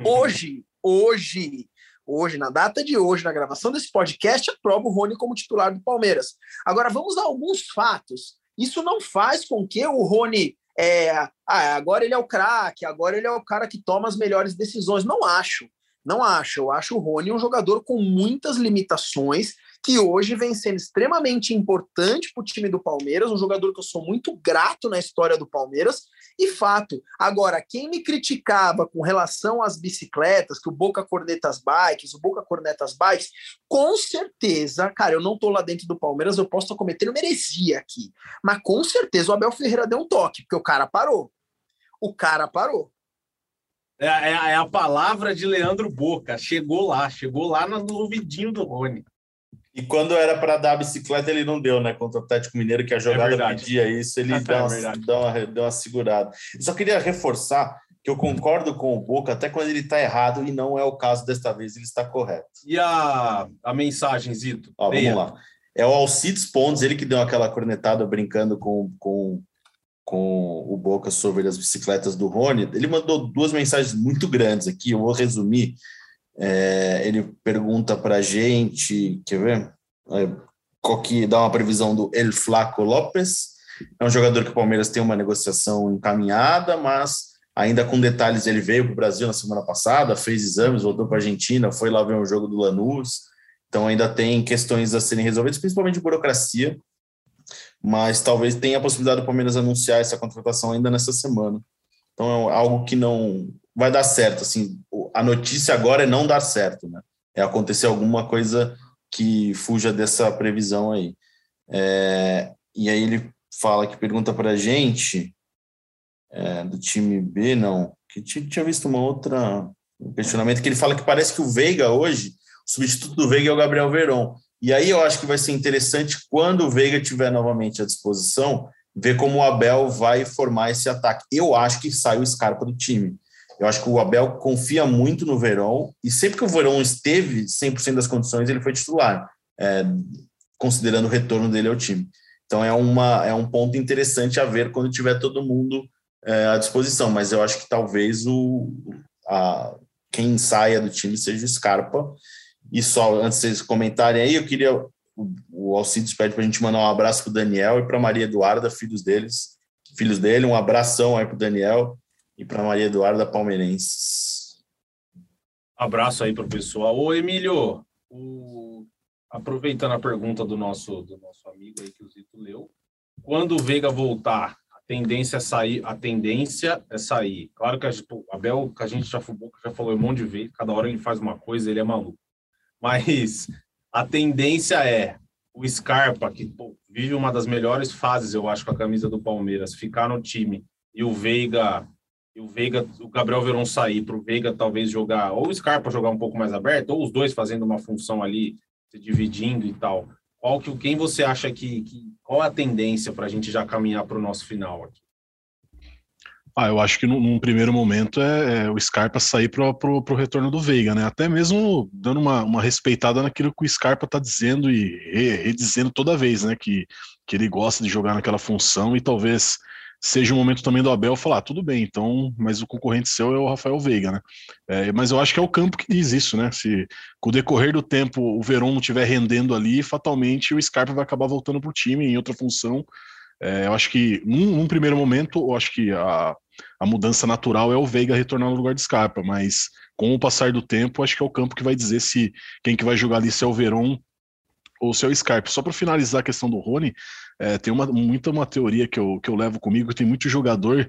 uhum. hoje, hoje, hoje, na data de hoje, na gravação desse podcast, aprova o Rony como titular do Palmeiras. Agora, vamos a alguns fatos. Isso não faz com que o Rony é, ah, agora ele é o craque, agora ele é o cara que toma as melhores decisões. Não acho. Não acho. Eu acho o Rony um jogador com muitas limitações, que hoje vem sendo extremamente importante para o time do Palmeiras, um jogador que eu sou muito grato na história do Palmeiras, e fato. Agora, quem me criticava com relação às bicicletas, que o Boca corneta as bikes, o Boca corneta as bikes, com certeza, cara, eu não tô lá dentro do Palmeiras, eu posso estar cometendo heresia aqui, mas com certeza o Abel Ferreira deu um toque, porque o cara parou. O cara parou. É, é, é, a palavra de Leandro Boca. Chegou lá, chegou lá no ouvidinho do Rony. E quando era para dar a bicicleta, ele não deu, né? Contra o Atlético Mineiro, que a jogada é pedia isso, ele *laughs* é deu, uma, deu, uma, deu uma segurada. Só queria reforçar que eu concordo com o Boca, até quando ele está errado, e não é o caso desta vez, ele está correto. E a, a mensagem, Zito? Ó, vamos lá. É o Alcides Pontes, ele que deu aquela cornetada brincando com, com com o Boca sobre as bicicletas do Rony, ele mandou duas mensagens muito grandes aqui, eu vou resumir. É, ele pergunta para a gente, quer ver? É, qual que dá uma previsão do El Flaco Lopes. É um jogador que o Palmeiras tem uma negociação encaminhada, mas ainda com detalhes, ele veio para o Brasil na semana passada, fez exames, voltou para a Argentina, foi lá ver um jogo do Lanús. Então ainda tem questões a serem resolvidas, principalmente burocracia mas talvez tenha a possibilidade do Palmeiras anunciar essa contratação ainda nessa semana. Então é algo que não vai dar certo. Assim, a notícia agora é não dar certo, né? É acontecer alguma coisa que fuja dessa previsão aí. É, e aí ele fala que pergunta para a gente é, do time B, não, que tinha visto uma outra um questionamento que ele fala que parece que o Veiga hoje, o substituto do Veiga é o Gabriel Veron. E aí eu acho que vai ser interessante quando o Veiga tiver novamente à disposição, ver como o Abel vai formar esse ataque. Eu acho que sai o Scarpa do time. Eu acho que o Abel confia muito no Verón e sempre que o Verón esteve 100% das condições, ele foi titular, é, considerando o retorno dele ao time. Então é, uma, é um ponto interessante a ver quando tiver todo mundo é, à disposição, mas eu acho que talvez o, a, quem saia do time seja o Scarpa e só, antes de vocês comentarem aí, eu queria. O, o Alcides pede para a gente mandar um abraço para o Daniel e para Maria Eduarda, filhos deles, filhos dele. Um abração aí para o Daniel e para Maria Eduarda Palmeirenses. Abraço aí para o pessoal. Ô, Emílio, o... aproveitando a pergunta do nosso, do nosso amigo aí que o Zito leu, quando o Veiga voltar, a tendência é sair, a tendência é sair. Claro que a, o Abel, que a gente já, já falou um monte de vezes, cada hora ele faz uma coisa, ele é maluco mas a tendência é o Scarpa, que pô, vive uma das melhores fases, eu acho, com a camisa do Palmeiras, ficar no time e o Veiga, e o Veiga, o Gabriel Verón sair para o Veiga talvez jogar, ou o Scarpa jogar um pouco mais aberto, ou os dois fazendo uma função ali, se dividindo e tal. Qual que, quem você acha que, que qual a tendência para a gente já caminhar para o nosso final aqui? Ah, eu acho que num, num primeiro momento é, é, o Scarpa sair para o retorno do Veiga, né? Até mesmo dando uma, uma respeitada naquilo que o Scarpa está dizendo e redizendo toda vez, né? Que, que ele gosta de jogar naquela função e talvez seja o momento também do Abel falar, ah, tudo bem, então, mas o concorrente seu é o Rafael Veiga, né? É, mas eu acho que é o campo que diz isso, né? Se com o decorrer do tempo o Verón não estiver rendendo ali, fatalmente o Scarpa vai acabar voltando para o time em outra função. É, eu acho que num, num, primeiro momento, eu acho que a, a mudança natural é o Veiga retornar no lugar de Scarpa, mas com o passar do tempo, acho que é o campo que vai dizer se quem que vai jogar ali se é o Veron ou se é o Scarpa. Só para finalizar a questão do Rony, é, tem uma, muita uma teoria que eu, que eu levo comigo, tem muito jogador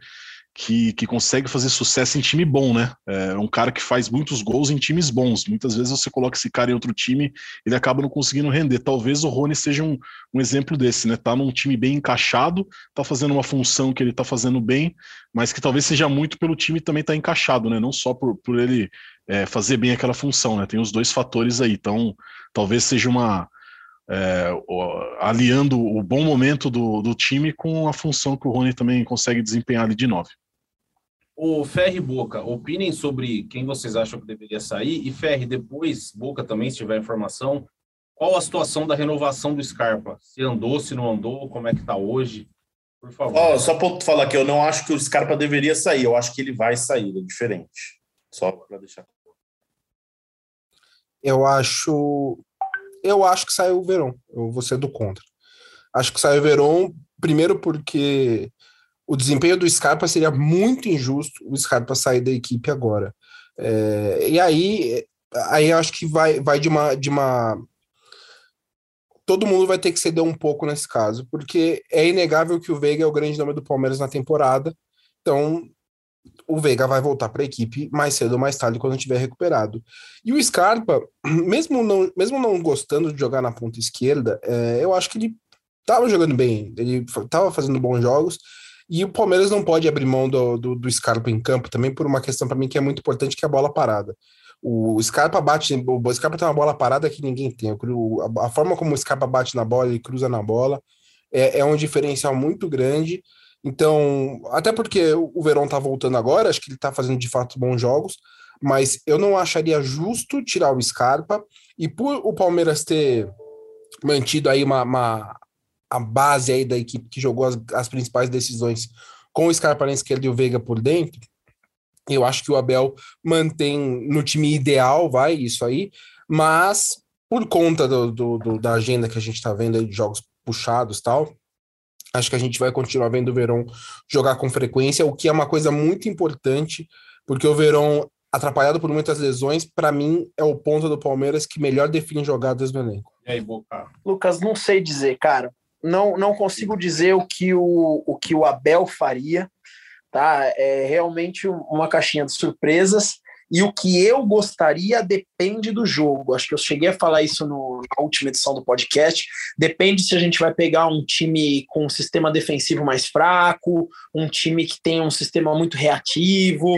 que, que consegue fazer sucesso em time bom, né? É um cara que faz muitos gols em times bons. Muitas vezes você coloca esse cara em outro time, ele acaba não conseguindo render. Talvez o Rony seja um, um exemplo desse, né? Tá num time bem encaixado, tá fazendo uma função que ele tá fazendo bem, mas que talvez seja muito pelo time também tá encaixado, né? Não só por, por ele é, fazer bem aquela função, né? Tem os dois fatores aí. Então, talvez seja uma. É, aliando o bom momento do, do time com a função que o Rony também consegue desempenhar ali de nove. O Ferre e Boca, opinem sobre quem vocês acham que deveria sair. E Ferre, depois, Boca também, se tiver informação, qual a situação da renovação do Scarpa? Se andou, se não andou, como é que está hoje? Por favor. Oh, só para falar que eu não acho que o Scarpa deveria sair, eu acho que ele vai sair, é diferente. Só para deixar. Eu acho. Eu acho que saiu o Verão. Eu vou ser do contra. Acho que saiu o Verão, primeiro porque o desempenho do Scarpa seria muito injusto o Scarpa sair da equipe agora. É, e aí, aí acho que vai, vai de uma, de uma todo mundo vai ter que ceder um pouco nesse caso, porque é inegável que o Veiga é o grande nome do Palmeiras na temporada. Então, o Veiga vai voltar para a equipe mais cedo ou mais tarde quando estiver recuperado. E o Scarpa, *clears throat* mesmo não, mesmo não gostando de jogar na ponta esquerda, é, eu acho que ele estava jogando bem, ele estava fazendo bons jogos. E o Palmeiras não pode abrir mão do, do, do Scarpa em campo também por uma questão para mim que é muito importante, que é a bola parada. O Scarpa bate, o Scarpa tem uma bola parada que ninguém tem. A forma como o Scarpa bate na bola e cruza na bola é, é um diferencial muito grande. Então, até porque o Verón tá voltando agora, acho que ele tá fazendo de fato bons jogos, mas eu não acharia justo tirar o Scarpa e por o Palmeiras ter mantido aí uma, uma a base aí da equipe que jogou as, as principais decisões com o Scarpa na esquerda e o Veiga por dentro, eu acho que o Abel mantém no time ideal, vai, isso aí, mas por conta do, do, do da agenda que a gente está vendo aí de jogos puxados tal, acho que a gente vai continuar vendo o Verón jogar com frequência, o que é uma coisa muito importante, porque o Verón, atrapalhado por muitas lesões, para mim é o ponto do Palmeiras que melhor define jogadas no elenco. E aí, Boca? Lucas, não sei dizer, cara. Não, não consigo dizer o que o, o que o Abel faria tá? É realmente uma caixinha de surpresas. E o que eu gostaria depende do jogo. Acho que eu cheguei a falar isso no, na última edição do podcast. Depende se a gente vai pegar um time com um sistema defensivo mais fraco, um time que tem um sistema muito reativo,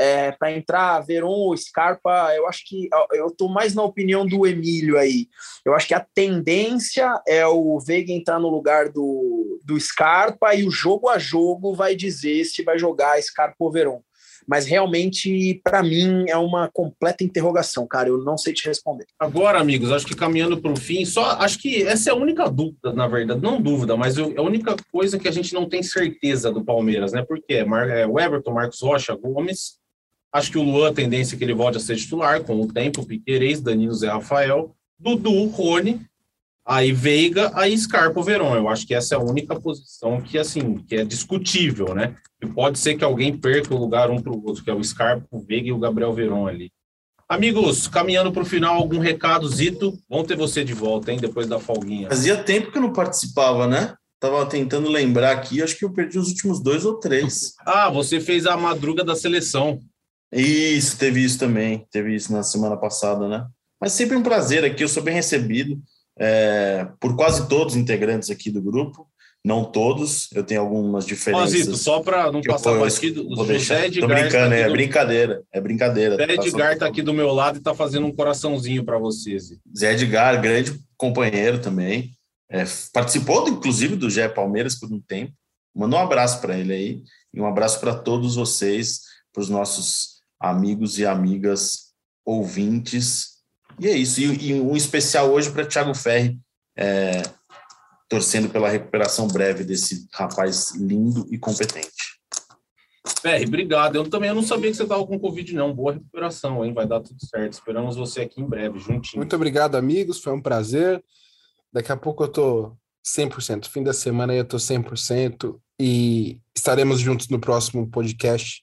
é, para entrar Veron Scarpa, eu acho que eu estou mais na opinião do Emílio aí. Eu acho que a tendência é o Veiga entrar no lugar do, do Scarpa e o jogo a jogo vai dizer se vai jogar Scarpa ou Veron. Mas realmente, para mim, é uma completa interrogação, cara. Eu não sei te responder. Agora, amigos, acho que caminhando para o fim, só acho que essa é a única dúvida, na verdade, não dúvida, mas é a única coisa que a gente não tem certeza do Palmeiras, né? Porque é, é o Everton, Marcos Rocha, Gomes Acho que o Luan, a tendência é que ele volte a ser titular com o tempo, Piquerez, Danilo, Zé Rafael, Dudu, Rony, aí Veiga, aí Scarpa, Verón. Eu acho que essa é a única posição que, assim, que é discutível, né? E pode ser que alguém perca o lugar um para o outro, que é o Scarpa, o Veiga e o Gabriel Verón ali. Amigos, caminhando para o final, algum recado, Zito? Vamos ter você de volta, hein, depois da folguinha. Fazia tempo que eu não participava, né? Tava tentando lembrar aqui, acho que eu perdi os últimos dois ou três. *laughs* ah, você fez a madruga da seleção. Isso, teve isso também, teve isso na semana passada, né? Mas sempre um prazer aqui, eu sou bem recebido é, por quase todos os integrantes aqui do grupo, não todos, eu tenho algumas diferenças. Zito, só para não passar mais aqui, vou deixar. Edgar Tô brincando, tá é do... brincadeira, é brincadeira. Zé Edgar está aqui do meu lado e está fazendo um coraçãozinho para vocês. Zé Edgar, grande companheiro também, é, participou inclusive do Gé Palmeiras por um tempo. Manda um abraço para ele aí e um abraço para todos vocês, para os nossos amigos e amigas ouvintes. E é isso. E, e um especial hoje para Thiago Ferri, é, torcendo pela recuperação breve desse rapaz lindo e competente. Ferri, obrigado. Eu também eu não sabia que você estava com Covid, não. Boa recuperação, hein? Vai dar tudo certo. Esperamos você aqui em breve, juntinho. Muito obrigado, amigos. Foi um prazer. Daqui a pouco eu tô 100%. Fim da semana aí eu tô 100%. E estaremos juntos no próximo podcast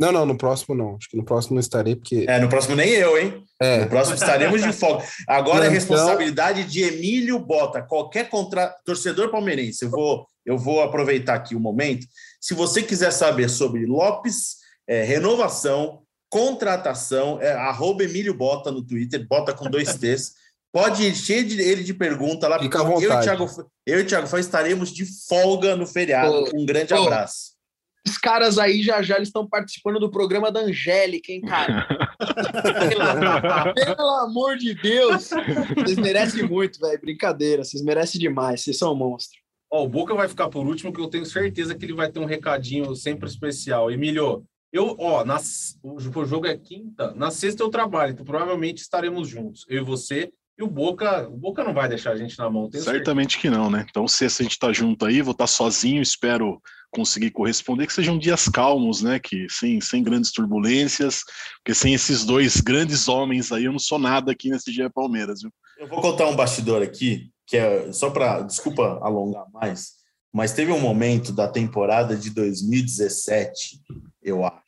não, não, no próximo não. Acho que no próximo não estarei, porque. É, no próximo nem eu, hein? É. No próximo estaremos de folga. Agora é então... é responsabilidade de Emílio Bota. Qualquer contra... torcedor palmeirense, eu vou, eu vou aproveitar aqui o momento. Se você quiser saber sobre Lopes, é, renovação, contratação, é arroba Emílio Bota no Twitter, bota com dois T's. Pode encher de, ele de pergunta lá. Fica à vontade. Eu e o Thiago, eu e Thiago Fã estaremos de folga no feriado. um grande abraço. Os caras aí já já estão participando do programa da Angélica, hein, cara? *laughs* pelo, amor de Deus! Vocês merecem muito, velho. Brincadeira, vocês merecem demais, vocês são um monstro. Ó, o Boca vai ficar por último, que eu tenho certeza que ele vai ter um recadinho sempre especial. Emílio, eu, ó, nas, o jogo é quinta, na sexta eu trabalho, então provavelmente estaremos juntos. Eu e você, E o Boca, o Boca não vai deixar a gente na mão. Certamente certeza. que não, né? Então, se a gente tá junto aí, vou estar tá sozinho, espero conseguir corresponder, que sejam dias calmos, né? Que sem, sem grandes turbulências, porque sem esses dois grandes homens aí, eu não sou nada aqui nesse dia Palmeiras, viu? Eu vou contar um bastidor aqui, que é só para, desculpa alongar mais, mas teve um momento da temporada de 2017, eu acho,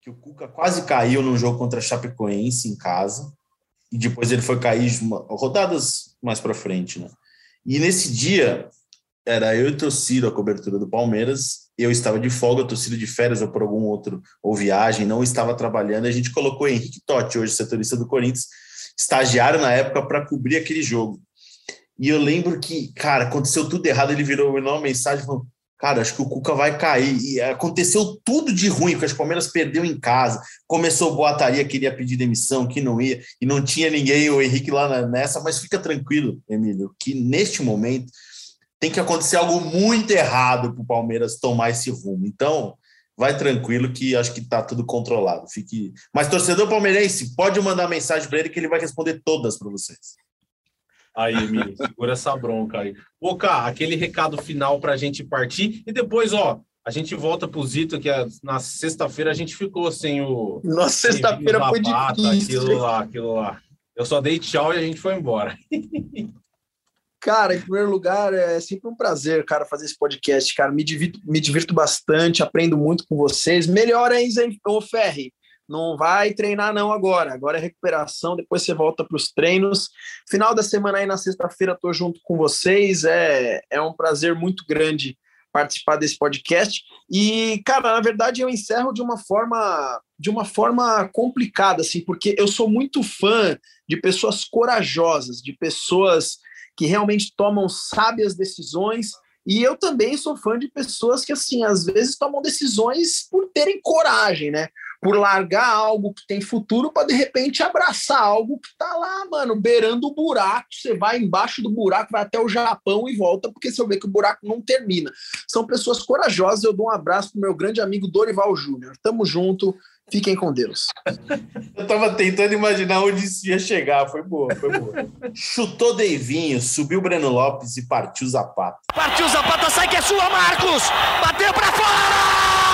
que o Cuca quase caiu num jogo contra a Chapecoense em casa, e depois ele foi cair rodadas mais para frente, né? E nesse dia, era eu e torcida a cobertura do Palmeiras. Eu estava de folga, torcida de férias ou por algum outro, ou viagem, não estava trabalhando. A gente colocou Henrique Totti, hoje setorista do Corinthians, estagiário na época, para cobrir aquele jogo. E eu lembro que, cara, aconteceu tudo errado. Ele virou uma mensagem Cara, acho que o Cuca vai cair. E aconteceu tudo de ruim, porque as Palmeiras perdeu em casa. Começou boataria, queria pedir demissão, que não ia, e não tinha ninguém, o Henrique lá nessa. Mas fica tranquilo, Emílio, que neste momento tem que acontecer algo muito errado para o Palmeiras tomar esse rumo. Então, vai tranquilo que acho que está tudo controlado. Fique. Mas torcedor palmeirense, pode mandar mensagem para ele que ele vai responder todas para vocês. Aí, Emílio, segura essa bronca aí. Boca, aquele recado final para a gente partir e depois, ó, a gente volta pro Zito, que na sexta-feira a gente ficou sem o. Na sexta-feira foi difícil. Aquilo lá, aquilo lá. Eu só dei tchau e a gente foi embora. Cara, em primeiro lugar, é sempre um prazer, cara, fazer esse podcast, cara. Me divirto, me divirto bastante, aprendo muito com vocês. Melhor ainda, ô Ferri, não vai treinar não agora. Agora é recuperação, depois você volta para os treinos. Final da semana aí, na sexta-feira, estou junto com vocês. É, é um prazer muito grande participar desse podcast. E, cara, na verdade, eu encerro de uma forma de uma forma complicada, assim, porque eu sou muito fã de pessoas corajosas, de pessoas que realmente tomam sábias decisões. E eu também sou fã de pessoas que, assim, às vezes tomam decisões por terem coragem, né? Por largar algo que tem futuro para de repente abraçar algo que tá lá, mano, beirando o buraco. Você vai embaixo do buraco, vai até o Japão e volta, porque você vê que o buraco não termina. São pessoas corajosas. Eu dou um abraço pro meu grande amigo Dorival Júnior. Tamo junto. Fiquem com Deus. Eu tava tentando imaginar onde isso ia chegar. Foi boa, foi boa. Chutou Deivinho, subiu Breno Lopes e partiu Zapata. Partiu Zapata, sai que é sua, Marcos! Bateu pra fora!